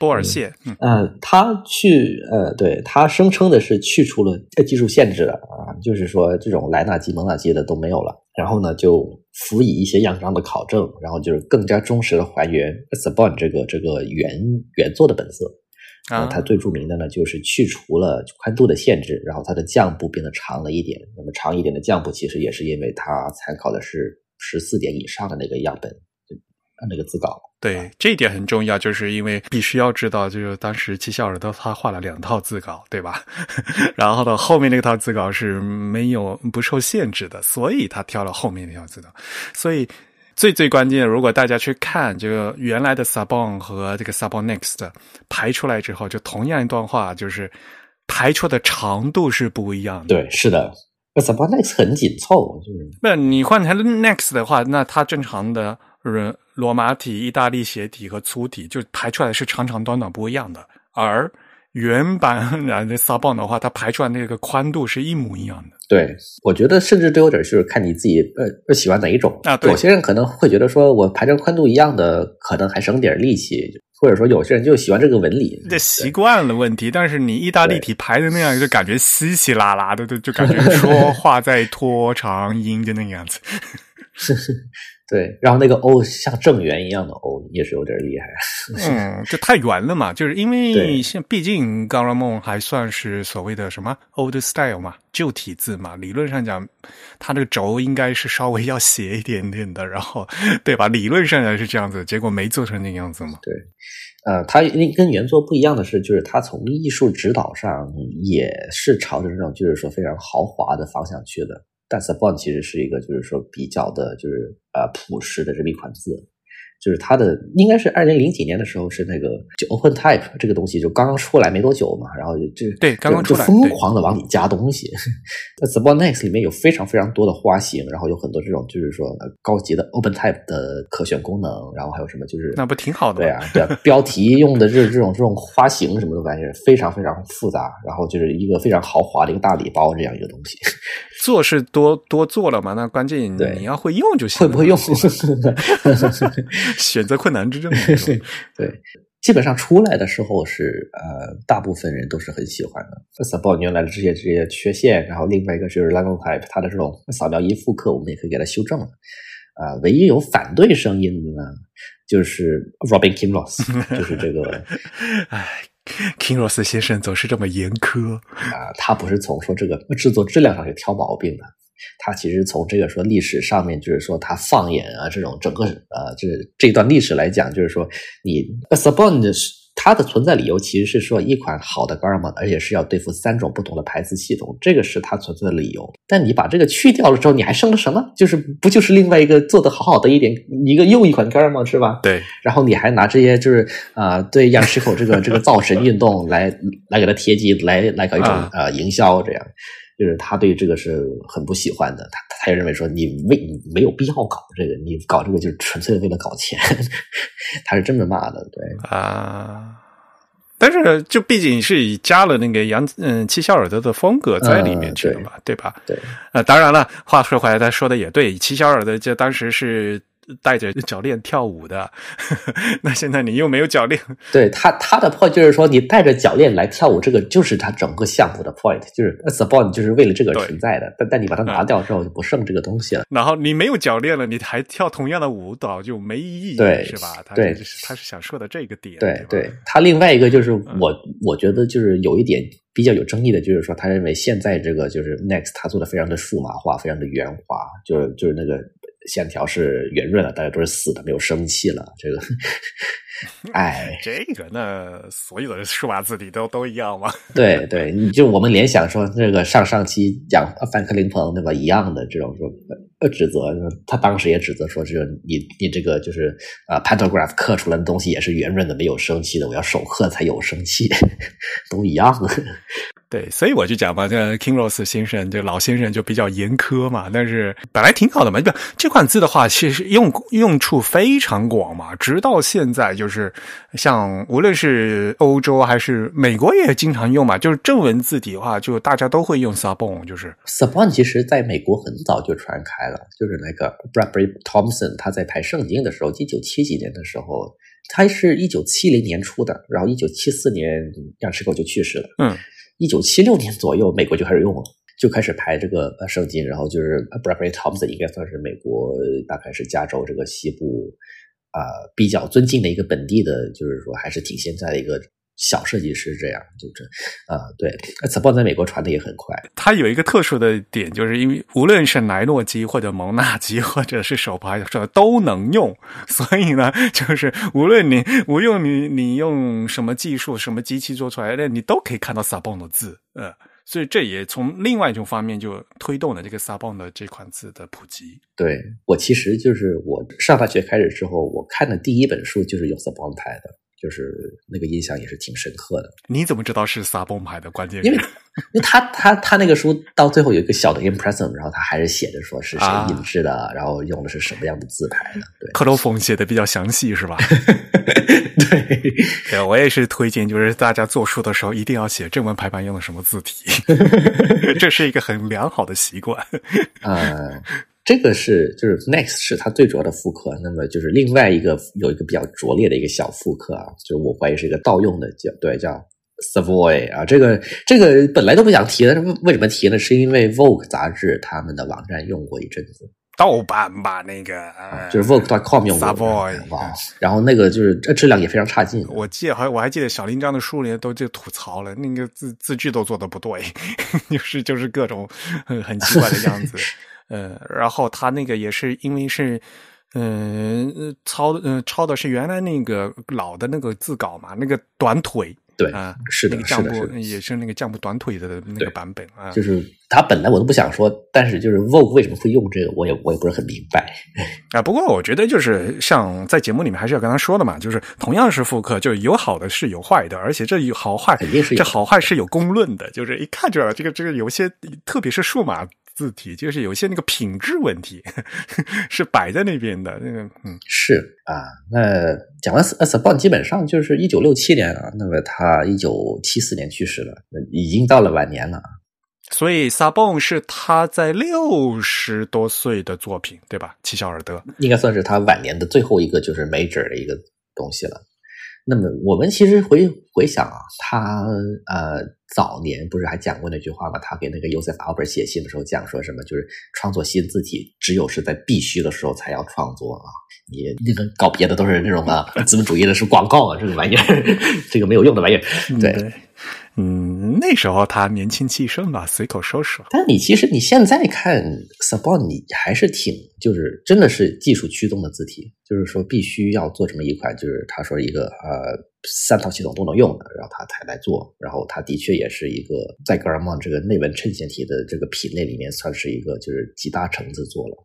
波尔谢，嗯，他去，呃，对他声称的是去除了技术限制了啊，就是说这种莱纳基、蒙纳基的都没有了。然后呢，就辅以一些样张的考证，然后就是更加忠实的还原 s b o n 这个这个原原作的本色。啊，它最著名的呢，就是去除了宽度的限制，然后它的降部变得长了一点。那么长一点的降部，其实也是因为它参考的是十四点以上的那个样本，那个字稿。对，这一点很重要，就是因为必须要知道，就是当时齐肖尔德他画了两套字稿，对吧？然后呢，后面那套字稿是没有不受限制的，所以他挑了后面那套字稿。所以最最关键的，如果大家去看这个原来的 Sabon 和这个 Sabon Next 排出来之后，就同样一段话，就是排出的长度是不一样的。对，是的。那，Sabon Next 很紧凑，就是那你换成 Next 的话，那它正常的罗罗马体、意大利斜体和粗体就排出来是长长短短不一样的，而原版的 Subon 的话，它排出来那个宽度是一模一样的。对，我觉得甚至都有点是看你自己呃喜欢哪一种啊。对有些人可能会觉得说我排成宽度一样的，可能还省点力气，或者说有些人就喜欢这个纹理。这习惯了问题，但是你意大利体排的那样，就感觉稀稀拉拉的，就就感觉说话在拖长音，就那个样子。对，然后那个 O 像正圆一样的 O 也是有点厉害。嗯，就太圆了嘛，就是因为对现毕竟冈拉梦还算是所谓的什么 old style 嘛，旧体字嘛，理论上讲，它这个轴应该是稍微要斜一点点的，然后对吧？理论上来是这样子，结果没做成那个样子嘛。对，呃，它跟原作不一样的是，就是它从艺术指导上也是朝着这种就是说非常豪华的方向去的。但 Sabon 其实是一个就是说比较的，就是呃朴实的这么一款字。就是它的应该是二零零几年的时候是那个就 Open Type 这个东西就刚刚出来没多久嘛，然后就对刚刚出来就疯狂的往里加东西。在 Sabon Next 里面有非常非常多的花型，然后有很多这种就是说呃高级的 Open Type 的可选功能，然后还有什么就是那不挺好的吗？对啊，对啊，标题用的这这种这种花型什么的玩意儿非常非常复杂，然后就是一个非常豪华的一个大礼包这样一个东西。做是多多做了嘛，那关键对你要会用就行。会不会用？选择困难之症。对，基本上出来的时候是呃，大部分人都是很喜欢的。Sabon 原来的这些这些缺陷，然后另外一个就是 l a g o Type 它的这种扫描仪复刻，我们也可以给它修正了。啊、唯一有反对声音的呢，就是 Robin Kimlos，就是这个唉，Kingross 先生总是这么严苛。啊、他不是从说这个制作质量上去挑毛病的，他其实从这个说历史上面，就是说他放眼啊这种整个呃这这段历史来讲，就是说你 Sabon 的它的存在理由其实是说一款好的 Garmin，而且是要对付三种不同的牌子系统，这个是它存在的理由。但你把这个去掉了之后，你还剩了什么？就是不就是另外一个做的好好的一点一个又一款 Garmin 是吧？对，然后你还拿这些就是啊、呃对样式口这个这个造神运动来来给它贴金，来来搞一种啊呃营销，这样就是他对这个是很不喜欢的。他他也认为说你没你没有必要搞这个，你搞这个就是纯粹为了搞钱，他是这么骂的。对，啊。但是，就毕竟是加了那个杨嗯七小尔德的风格在里面去了嘛，对吧？对，呃，当然了，话说回来，他说的也对，七小尔德就当时是带着脚链跳舞的，那现在你又没有脚链，对他他的 point 就是说，你带着脚链来跳舞，这个就是他整个项目的 point，就是 Sabon 就是为了这个存在的。但但你把它拿掉之后，就不剩这个东西了。然后你没有脚链了，你还跳同样的舞蹈就没意义，对是吧？他对。就是他是想说的这个点，对吧？对，他另外一个就是嗯。我、我觉得就是有一点比较有争议的，就是说他认为现在这个就是 Next 他做的非常的数码化，非常的圆滑，就是就是那个线条是圆润的，大家都是死的，没有生气了。这个，哎，这个那所有的数码字体都都一样吗。对对，你就我们联想说这个上上期讲范克林朋对吧一样的这种说呃指责，他当时也指责说这个你你这个就是啊、呃、pantograph 刻出来的东西也是圆润的，没有生气的，我要手刻才有生气，都一样。对，所以我就讲嘛，这 King Rose 先生，这老先生就比较严苛嘛，但是本来挺好的嘛。不，这款字的话，其实用用处非常广嘛，直到现在，就是像无论是欧洲还是美国也经常用嘛，就是正文字体的话，就大家都会用 Sabon，就是 Sabon 其实在美国很早就传开了，就是那个 Bradbury Thompson 他在排圣经的时候，一九七几年的时候，他是一九七零年出的，然后一九七四年样式狗就去世了。嗯。一九七六年左右，美国就开始用了，就开始排这个呃圣经，然后就是 Bradley Thompson 应该算是美国大概是加州这个西部啊、呃、比较尊敬的一个本地的，就是说还是挺现在的一个小设计师，这样就是啊、呃、对 Sabon 在美国传的也很快。它有一个特殊的点，就是因为无论是莱诺机或者蒙纳机或者是手排车都能用，所以呢，就是无论你无论你你用什么技术、什么机器做出来的，你都可以看到 Sabon 的字，呃，所以这也从另外一种方面就推动了这个 Sabon 的这款字的普及。对我其实就是我上大学开始之后，我看的第一本书就是用 Sabon 拍的。就是那个印象也是挺深刻的。你怎么知道是撒崩牌的关键？因为因为他他他那个书到最后有一个小的 impression，然后他还是写着说是谁印制的，然后用的是什么样的字牌的。对，克洛冯写的比较详细，是吧？对，对我也是推荐，就是大家做书的时候一定要写正文排版用的什么字体，这是一个很良好的习惯。啊。这个是就是 Next 是它最主要的复刻，那么就是另外一个有一个比较拙劣的一个小复刻啊，就是我怀疑是一个盗用的，叫对叫 Savoy 啊，这个这个本来都不想提的，为什么提呢？是因为 Vogue 杂志他们的网站用过一阵子盗版吧，那个就是 Vogue.com 用过 Savoy，然后那个就是质量也非常差劲。我记得还我还记得小林章的书里都就吐槽了，那个字字句都做的不对，就是就是各种很很奇怪的样子。呃，然后他那个也是因为是，嗯，抄嗯抄的是原来那个老的那个字稿嘛，那个短腿，对啊，是的，那个降部也是那个降部短腿的那个版本啊。就是他本来我都不想说，但是就是 Vogue 为什么会用这个，我也我也不是很明白 啊。不过我觉得就是像在节目里面还是要跟他说的嘛，就是同样是复刻，就有好的是有坏的，而且这有好坏肯定是这好坏是有公论的，就是一看就知道这个这个有些特别是数码。字体就是有些那个品质问题 是摆在那边的，那个嗯是啊，那讲完 S b o n 基本上就是一九六七年啊，那么他一九七四年去世了，已经到了晚年了。所以 o n 是他在六十多岁的作品，对吧？七小尔德应该算是他晚年的最后一个就是 major 的一个东西了。那么我们其实回回想啊，他呃早年不是还讲过那句话吗？他给那个 Joseph Albert 写信的时候讲说什么？就是创作新字体只有是在必须的时候才要创作啊！你那个搞别的都是那种啊资本主义的是广告啊，这个玩意儿，这个没有用的玩意儿，对。嗯那时候他年轻气盛吧，随口说说。但你其实你现在看 s a b o n 你还是挺就是真的是技术驱动的字体，就是说必须要做这么一款，就是他说一个呃三套系统都能用的，然后他才来做。然后他的确也是一个在格尔曼这个内文衬线体的这个品类里面，算是一个就是集大成之作了。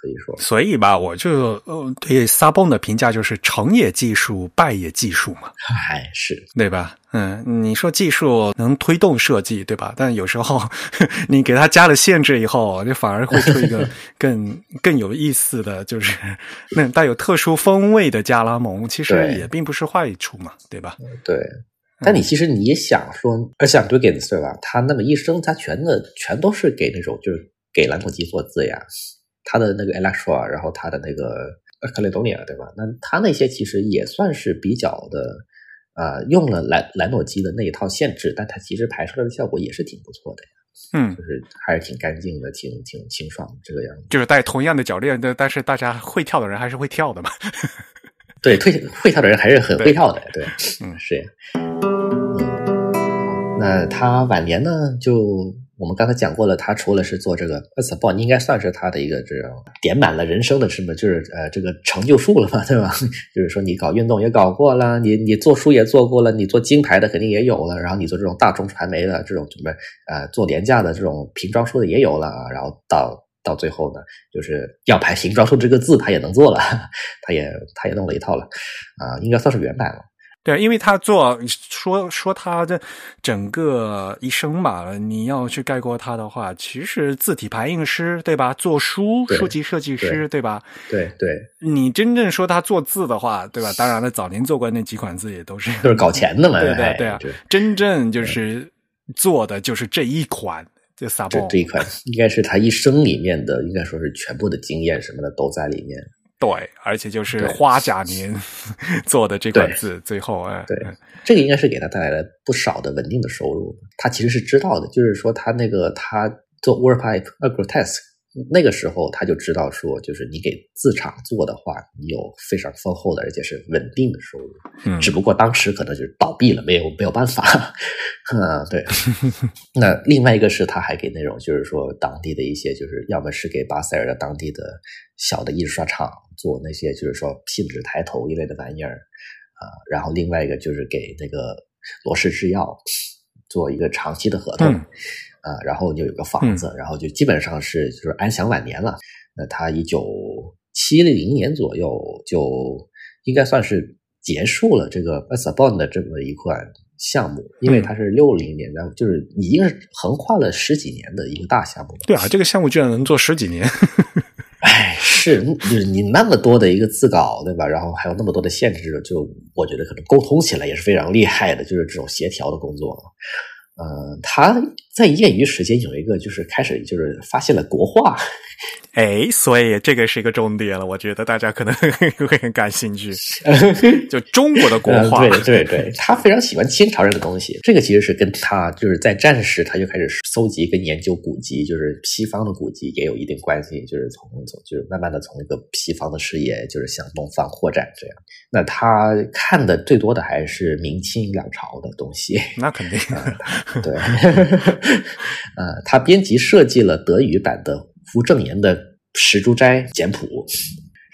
可以说，所以吧，我就呃对萨崩的评价就是成也技术，败也技术嘛。哎，是对吧？嗯，你说技术能推动设计，对吧？但有时候 你给他加了限制以后，就反而会出一个 更更有意思的就是那带有特殊风味的加拉蒙，其实也并不是坏处嘛，对吧？对。但你其实你也想说，而像 Dugans 对吧？他那么一生，他全的全都是给那种就是给兰博基做字呀。他的那个 Electra，然后他的那个 Caledonia，对吧？那他那些其实也算是比较的，呃，用了兰兰诺基的那一套限制，但它其实排出来的效果也是挺不错的呀。嗯，就是还是挺干净的，挺挺清爽这个样子。就是带同样的脚链但，但是大家会跳的人还是会跳的嘛。对，会会跳的人还是很会跳的。对，嗯，是。嗯，那他晚年呢就。我们刚才讲过了，他除了是做这个 S b o n 应该算是他的一个这种点满了人生的什么，就是呃这个成就数了嘛，对吧？就是说你搞运动也搞过了，你你做书也做过了，你做金牌的肯定也有了，然后你做这种大众传媒的这种什么呃做廉价的这种瓶装书的也有了啊，然后到到最后呢，就是要排瓶装书这个字他也能做了，他也他也弄了一套了，啊，应该算是原版了。对，因为他做说说他的整个一生吧，你要去概括他的话，其实字体排印师对吧？做书书籍设计师对吧？对对，你真正说他做字的话，对吧？当然了，早年做过那几款字也都是都是搞钱的嘛，对对对啊，真正就是做的就是这一款，这萨博这一款应该是他一生里面的，应该说是全部的经验什么的都在里面。对，而且就是花甲年 做的这款字，最后哎，对，这个应该是给他带来了不少的稳定的收入。他其实是知道的，就是说他那个他做 WordPipe Agrotest。那个时候他就知道说，就是你给自厂做的话，你有非常丰厚的而且是稳定的收入。嗯，只不过当时可能就是倒闭了，没有没有办法。嗯，对。那另外一个是他还给那种就是说当地的一些，就是要么是给巴塞尔的当地的小的印刷厂做那些就是说信纸抬头一类的玩意儿啊，然后另外一个就是给那个罗氏制药做一个长期的合同。啊，然后就有个房子，然后就基本上是就是安享晚年了。那他一九七零年左右就应该算是结束了这个 s a b o n 的这么一款项目，因为它是六零年代，就是已经是横跨了十几年的一个大项目。对啊，这个项目居然能做十几年。哎，是，就是你那么多的一个自稿，对吧？然后还有那么多的限制，就我觉得可能沟通起来也是非常厉害的，就是这种协调的工作。呃，他在业余时间有一个，就是开始就是发现了国画。哎，所以这个是一个重点了，我觉得大家可能 会很感兴趣。就中国的国画，对对对，他非常喜欢清朝人的东西。这个其实是跟他就是在战时他就开始搜集跟研究古籍，就是西方的古籍也有一定关系。就是从从就是慢慢的从一个西方的视野，就是向东方扩展这样。那他看的最多的还是明清两朝的东西。那肯定，对。呃，他编辑设计了德语版的。胡正言的《石珠斋简谱》，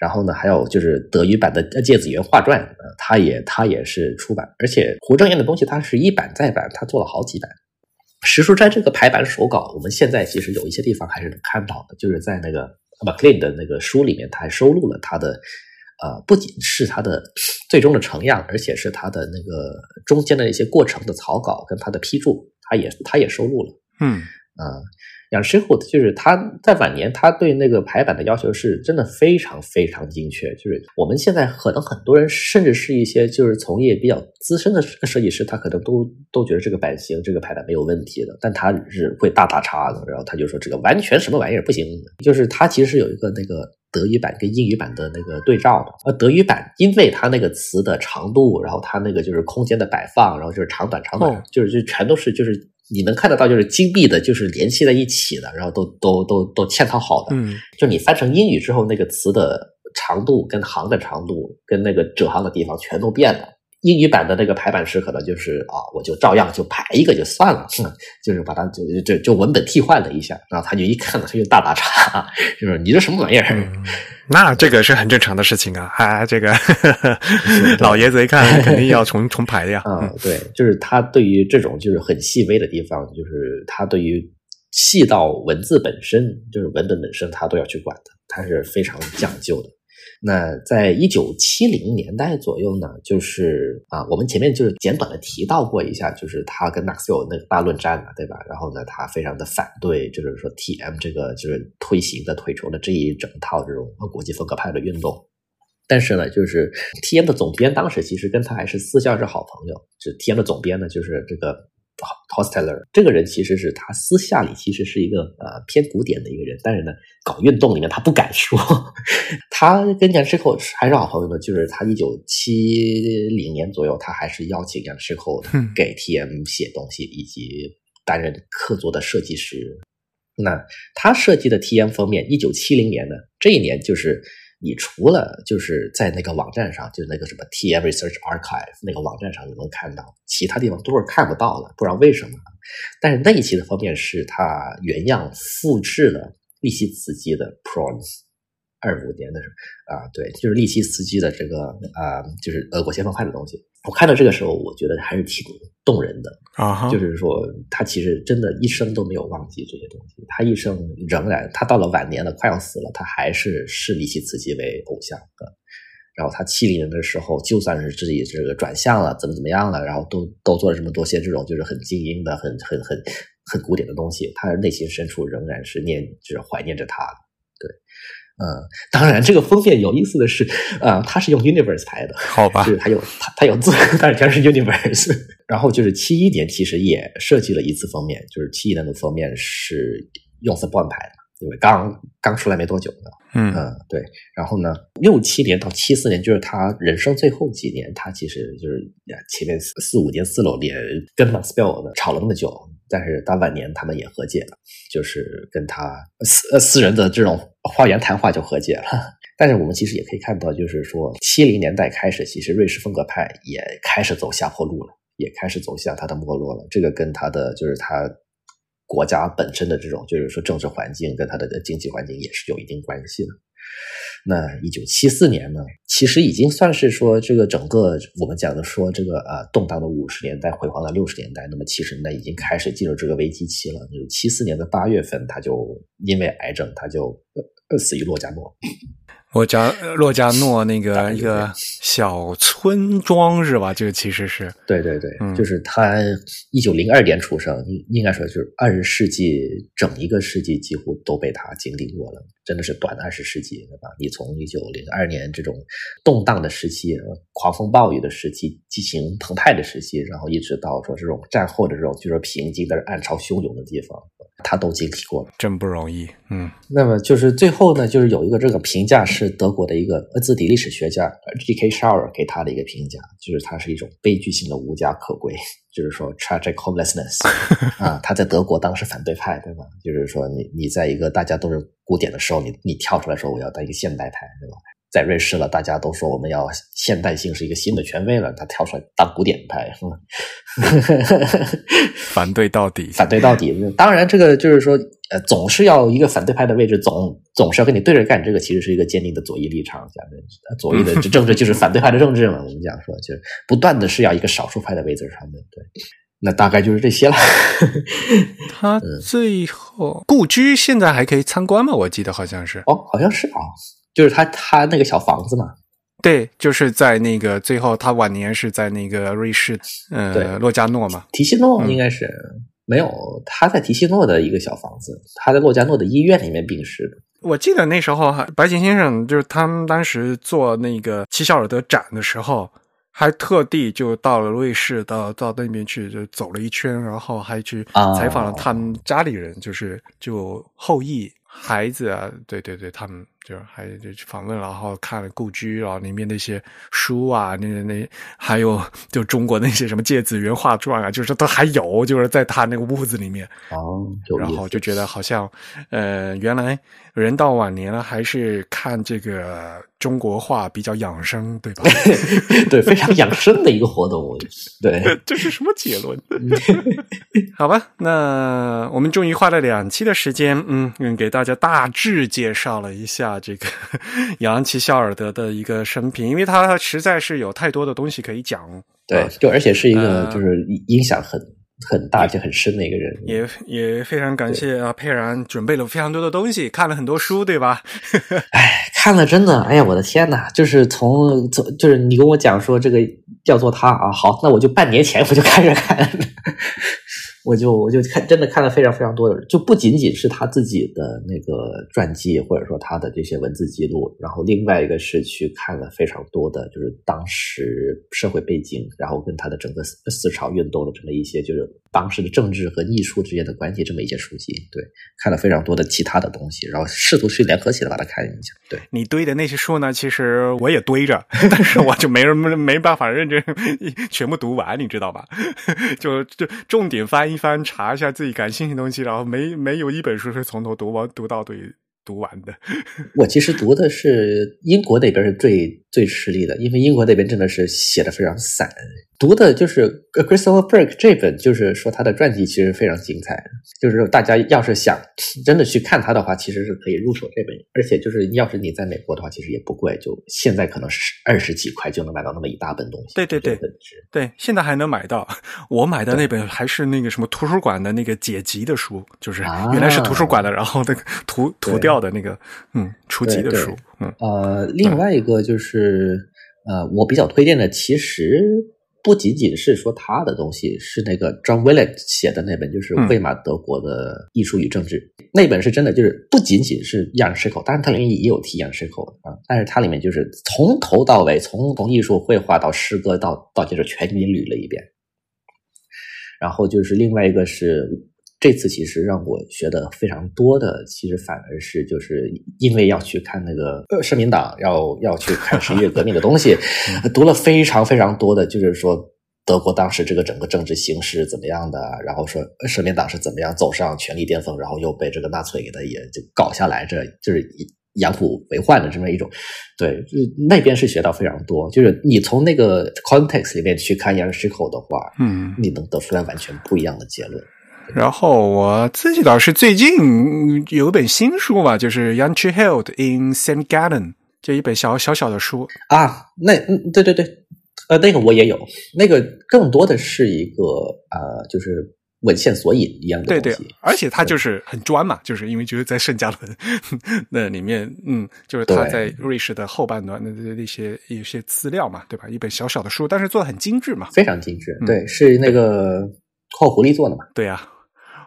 然后呢，还有就是德语版的《芥子园画传》，呃，他也他也是出版，而且胡正言的东西他是一版再版，他做了好几版。石书斋这个排版手稿，我们现在其实有一些地方还是能看到的，就是在那个 McLean 的那个书里面，他还收录了他的，呃，不仅是他的最终的成样，而且是他的那个中间的一些过程的草稿跟他的批注，他也他也收录了。嗯啊。杨师傅就是他在晚年，他对那个排版的要求是真的非常非常精确。就是我们现在可能很多人，甚至是一些就是从业比较资深的设计师，他可能都都觉得这个版型、这个排版没有问题的，但他是会大打叉的。然后他就说这个完全什么玩意儿不行。就是他其实是有一个那个德语版跟英语版的那个对照的。呃，德语版因为它那个词的长度，然后它那个就是空间的摆放，然后就是长短长短，就是就全都是就是。你能看得到，就是金币的，就是联系在一起的，然后都都都都嵌套好的。嗯，就你翻成英语之后，那个词的长度跟行的长度跟那个折行的地方全都变了。英语版的那个排版师可能就是啊，我就照样就排一个就算了，就是把它就就就文本替换了一下，然后他就一看他就大打岔，就是你这什么玩意儿？那这个是很正常的事情啊，啊，这个老爷子一看肯定要重重排呀。嗯，对，就是他对于这种就是很细微的地方，就是他对于细到文字本身，就是文本本身，他都要去管的，他是非常讲究的。那在一九七零年代左右呢，就是啊，我们前面就是简短的提到过一下，就是他跟 Maxwell 那个大论战嘛，对吧？然后呢，他非常的反对，就是说 TM 这个就是推行的推崇的这一整套这种国际风格派的运动。但是呢，就是 TM 的总编当时其实跟他还是私下是好朋友，就 TM 的总编呢，就是这个。Hosteller 这个人其实是他私下里其实是一个呃偏古典的一个人，但是呢，搞运动里面他不敢说。他跟杨世寇还是好朋友呢，就是他一九七零年左右，他还是邀请杨世寇给 TM 写东西，以及担任客座的设计师。那他设计的 TM 封面，一九七零年呢，这一年就是。你除了就是在那个网站上，就是那个什么 TF Research Archive 那个网站上你能看到，其他地方都是看不到的，不知道为什么。但是那一期的封面是它原样复制了利希茨基的 Prawns。二五年的时候啊，对，就是利希茨基的这个啊，就是俄国先锋派的东西。我看到这个时候，我觉得还是挺动人的啊。就是说，他其实真的一生都没有忘记这些东西，他一生仍然，他到了晚年了，快要死了，他还是视利希茨基为偶像的。然后他七零年的时候，就算是自己这个转向了，怎么怎么样了，然后都都做了这么多些这种就是很精英的、很很很很古典的东西，他内心深处仍然是念，就是怀念着他的。对。嗯，当然，这个封面有意思的是，啊，它是用 Universe 拍的，好吧？就是它有它它有字，但是全是 Universe。然后就是七一年，其实也设计了一次封面，就是七一年的封面是用 s p o n 拍的，因为刚刚出来没多久呢。嗯嗯，对。然后呢，六七年到七四年，就是他人生最后几年，他其实就是前面四五年、四六年跟 Max Bell 吵了那么久。但是到晚年，他们也和解了，就是跟他私私人的这种花园谈话就和解了。但是我们其实也可以看到，就是说七零年代开始，其实瑞士风格派也开始走下坡路了，也开始走向它的没落了。这个跟他的就是他国家本身的这种就是说政治环境跟他的经济环境也是有一定关系的。那一九七四年呢，其实已经算是说这个整个我们讲的说这个呃动荡的五十年代辉煌的六十年代，那么七十年已经开始进入这个危机期了。就是七四年的八月份，他就因为癌症，他就死于洛加诺。洛加洛加诺那个一个小村庄是吧？这个其实是对对对，嗯就是他一九零二年出生，应应该说就是二十世纪整一个世纪几乎都被他经历过了，真的是短的二十世纪，对吧？你从一九零二年这种动荡的时期、呃狂风暴雨的时期、激情澎湃的时期，然后一直到说这种战后的这种就是平静但是暗潮汹涌的地方，他都经历过了。真不容易。嗯那么就是最后呢，就是有一个这个评价是德国的一个呃字体历史学家呃 G.K. Shower 给他的一个评价，就是他是一种悲剧性的无家可归，就是说 tragic homelessness 啊，他在德国当时反对派，对吧？就是说你你在一个大家都是古典的时候，你你跳出来说我要当一个现代派，对吧？在瑞士了，大家都说我们要现代性是一个新的权威了，他跳出来当古典派，反对到底。反对到底。当然，这个就是说，呃，总是要一个反对派的位置，总总是要跟你对着干。这个其实是一个坚定的左翼立场，讲的呃左翼的 政治就是反对派的政治嘛。我们讲说，就是不断的是要一个少数派的位置上面对。那大概就是这些了。他最后故居现在还可以参观吗？我记得好像是。哦，好像是啊，就是他他那个小房子嘛。对，就是在那个最后，他晚年是在那个瑞士，呃，对洛加诺嘛。提西诺嗯应该是、没有，他在提西诺的一个小房子，他在洛加诺的医院里面病逝的。我记得那时候还白井先生就是他们当时做那个齐肖尔德展的时候，还特地就到了瑞士，到到那边去就走了一圈，然后还去啊采访了他们家里人，就是就后裔孩子啊，对对对，他们就是还就去访问，然后看了故居，然后里面那些书啊，那那还有就中国那些什么芥子园画传啊，就是都还有，就是在他那个屋子里面。哦，然。后就觉得好像，呃，原来人到晚年了，还是看这个中国画比较养生，对吧？对，非常养生的一个活动。对，这是什么结论？好吧，那我们终于花了两期的时间，嗯，嗯给大家大致介绍了一下这个 杨奇肖尔德的一个生平，因为他实在是有太多的东西可以讲。啊，对就而且是一个呃就是影响很很大且很深的一个人。也也非常感谢啊，佩然准备了非常多的东西，看了很多书，对吧？哎，看了真的，哎呀，我的天呐！就是从从就是你跟我讲说这个叫做他啊，好，那我就半年前我就开始看，我就我就看真的看了非常非常多的，就不仅仅是他自己的那个传记，或者说他的这些文字记录，然后另外一个是去看了非常多的，就是当时社会背景，然后跟他的整个思思潮运动的这么一些，就是当时的政治和艺术之间的关系这么一些书籍，对，看了非常多的其他的东西，然后试图去联合起来把它看一下，对。你堆的那些书呢，其实我也堆着，但是我就没人没办法认真 全部读完，你知道吧？就就重点翻译翻，查一下自己感兴趣的东西，然后没没有一本书是从头读完读到对读完的。我其实读的是英国那边是最最吃力的，因为英国那边真的是写的非常散。读的就是呃 Christopher Burke 这本，就是说他的传记其实非常精彩。就是大家要是想真的去看他的话，其实是可以入手这本。而且就是要是你在美国的话，其实也不贵，就现在可能是二十几块就能买到那么一大本东西。对对对对，现在还能买到。我买的那本还是那个什么图书馆的那个解集的书，就是啊原来是图书馆的，然后那个涂涂对掉的那个嗯初级的书，嗯。呃，另外一个就是呃，我比较推荐的，其实不仅仅是说他的东西，是那个 John Willett 写的那本，就是嗯《魏玛德国的艺术与政治》那本是真的，就是不仅仅是 i k o 当然它里面也有提 i k o 啊，但是它里面就是从头到尾，从从艺术绘画到诗歌到到就是全给你捋了一遍。然后就是另外一个是这次其实让我学的非常多的，其实反而是就是因为要去看那个呃社民党要要去看十一月革命的东西，读了非常非常多的，就是说德国当时这个整个政治形势怎么样的，然后说呃社民党是怎么样走上权力巅峰，然后又被这个纳粹给他也就搞下来，这就是养虎为患的这么一种。对，就那边是学到非常多，就是你从那个 context 里面去看 Jan s h i k o 的话，嗯。你能得出来完全不一样的结论。然后我自己倒是最近嗯有一本新书吧，就是 Young c h i h e l d in St. Gallen 就一本小小小的书。啊，那嗯，对对对，呃，那个我也有，那个更多的是一个呃，就是文献索引一样的对东西。对，而且他就是很专嘛，就是因为就是在圣加仑 那里面，嗯，就是他在瑞士的后半段的那些一些资料嘛，对吧？一本小小的书，但是做的很精致嘛。非常精致，嗯对，是那个靠狐狸做的嘛。对呀、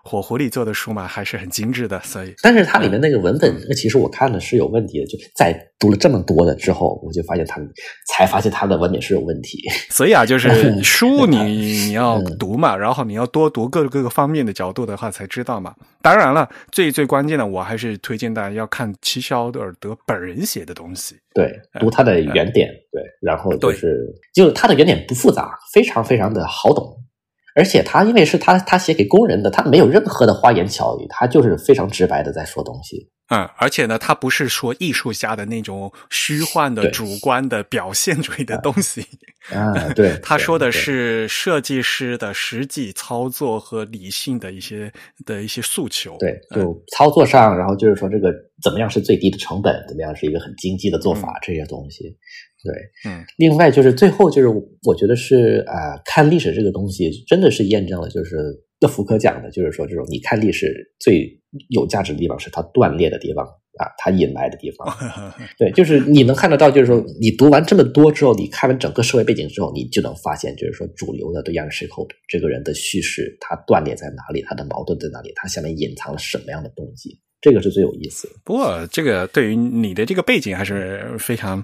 火狐狸做的书嘛，还是很精致的，所以但是它里面那个文本，其实我看了是有问题的。就在读了这么多的之后，我就发现它，才发现它的文本是有问题。所以啊，就是 书你 你要嗯读嘛，然后你要多读各各个方面的角度的话，才知道嘛。当然了，最最关键的，我还是推荐大家要看齐肖尔德本人写的东西。对，读他的原点，对，然后就是，就他的原点不复杂，非常非常的好懂。而且他因为是他他写给工人的，他没有任何的花言巧语，他就是非常直白的在说东西。嗯，而且呢，他不是说艺术家的那种虚幻的、主观的表现主义的东西，啊，对，他说的是设计师的实际操作和理性的一些的一些诉求。对，嗯就操作上，然后就是说这个怎么样是最低的成本，怎么样是一个很经济的做法，这些东西。对，嗯，另外就是最后就是我觉得是啊、呃看历史这个东西真的是验证了，就是那福柯讲的，就是说这种你看历史最有价值的地方是它断裂的地方啊，它隐埋的地方。对，就是你能看得到，就是说你读完这么多之后，你看完整个社会背景之后，你就能发现，就是说主流的对亚里士寇这个人的叙事，它断裂在哪里，他的矛盾在哪里，他下面隐藏了什么样的动机，这个是最有意思的。不过这个对于你的这个背景还是非常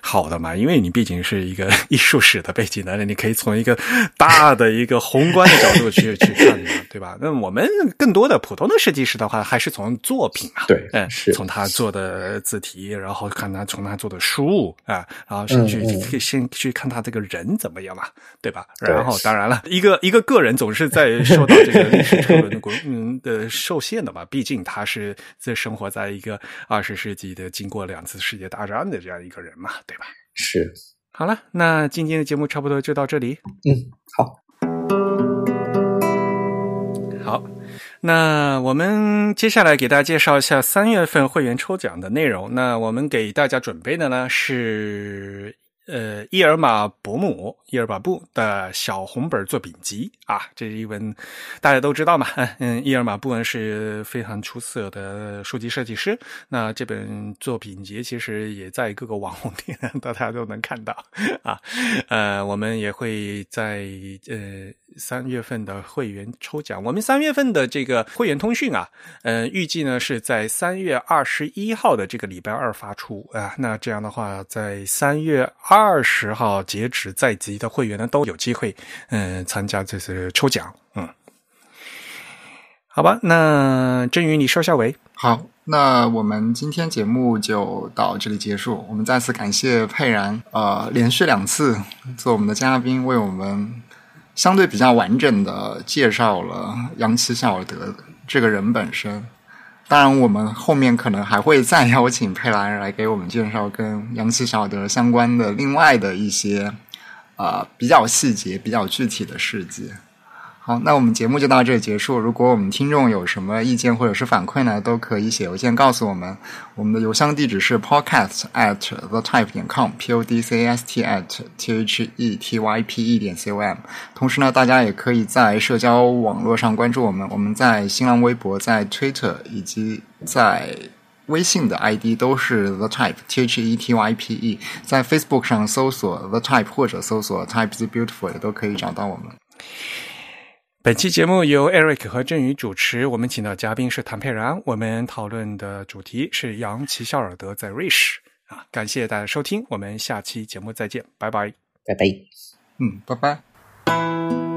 好的嘛，因为你毕竟是一个 艺术史的背景的，你可以从一个大的一个宏观的角度去去看嘛，对吧？那我们更多的普通的设计师的话，还是从作品啊，对嗯，是从他做的字体，然后看他从他做的书啊，然后先去可以先去看他这个人怎么样嘛，对吧？对然后当然了，一个一个个人总是在受到这个历史车轮的滚 嗯的受限的嘛，毕竟他是在生活在一个二十世纪的经过两次世界大战的这样一个人嘛，对吧？是，好了，那今天的节目差不多就到这里。嗯，好，好，那我们接下来给大家介绍一下三月份会员抽奖的内容。那我们给大家准备的呢是呃伊尔玛伯姆伊尔玛布的小红本作品集啊，这是一本大家都知道嘛，嗯，伊尔玛布呢是非常出色的书籍设计师。那这本作品集其实也在各个网红店 大家都能看到啊。呃，我们也会在呃三月份的会员抽奖，我们三月份的这个会员通讯啊，呃，预计呢是在三月二十一号的这个礼拜二发出啊。那这样的话，在三月二二十号截止在籍的会员呢，都有机会嗯、呃参加这次抽奖。嗯，好吧，那振宇你收下尾。好，那我们今天节目就到这里结束。我们再次感谢佩然，呃，连续两次做我们的嘉宾，为我们相对比较完整的介绍了杨奇夏尔德这个人本身。当然，我们后面可能还会再邀请佩兰来给我们介绍跟杨奇小德相关的另外的一些啊比较细节、比较具体的事迹。好，那我们节目就到这里结束。如果我们听众有什么意见或者是反馈呢，都可以写邮件告诉我们。我们的邮箱地址是 podcast at the type 点 com，p o d c a s t at t h e t y p e 点 c o m。同时呢，大家也可以在社交网络上关注我们。我们在新浪微博、在 Twitter 以及在微信的 ID 都是 The Type T H E T Y P E，在 Facebook 上搜索 The Type 或者搜索 Type is Beautiful 也都可以找到我们。本期节目由 Eric 和振宇主持，我们请到嘉宾是谭佩然，我们讨论的主题是杨奇肖尔德在瑞士啊，感谢大家收听，我们下期节目再见，拜拜。拜拜。嗯，拜拜。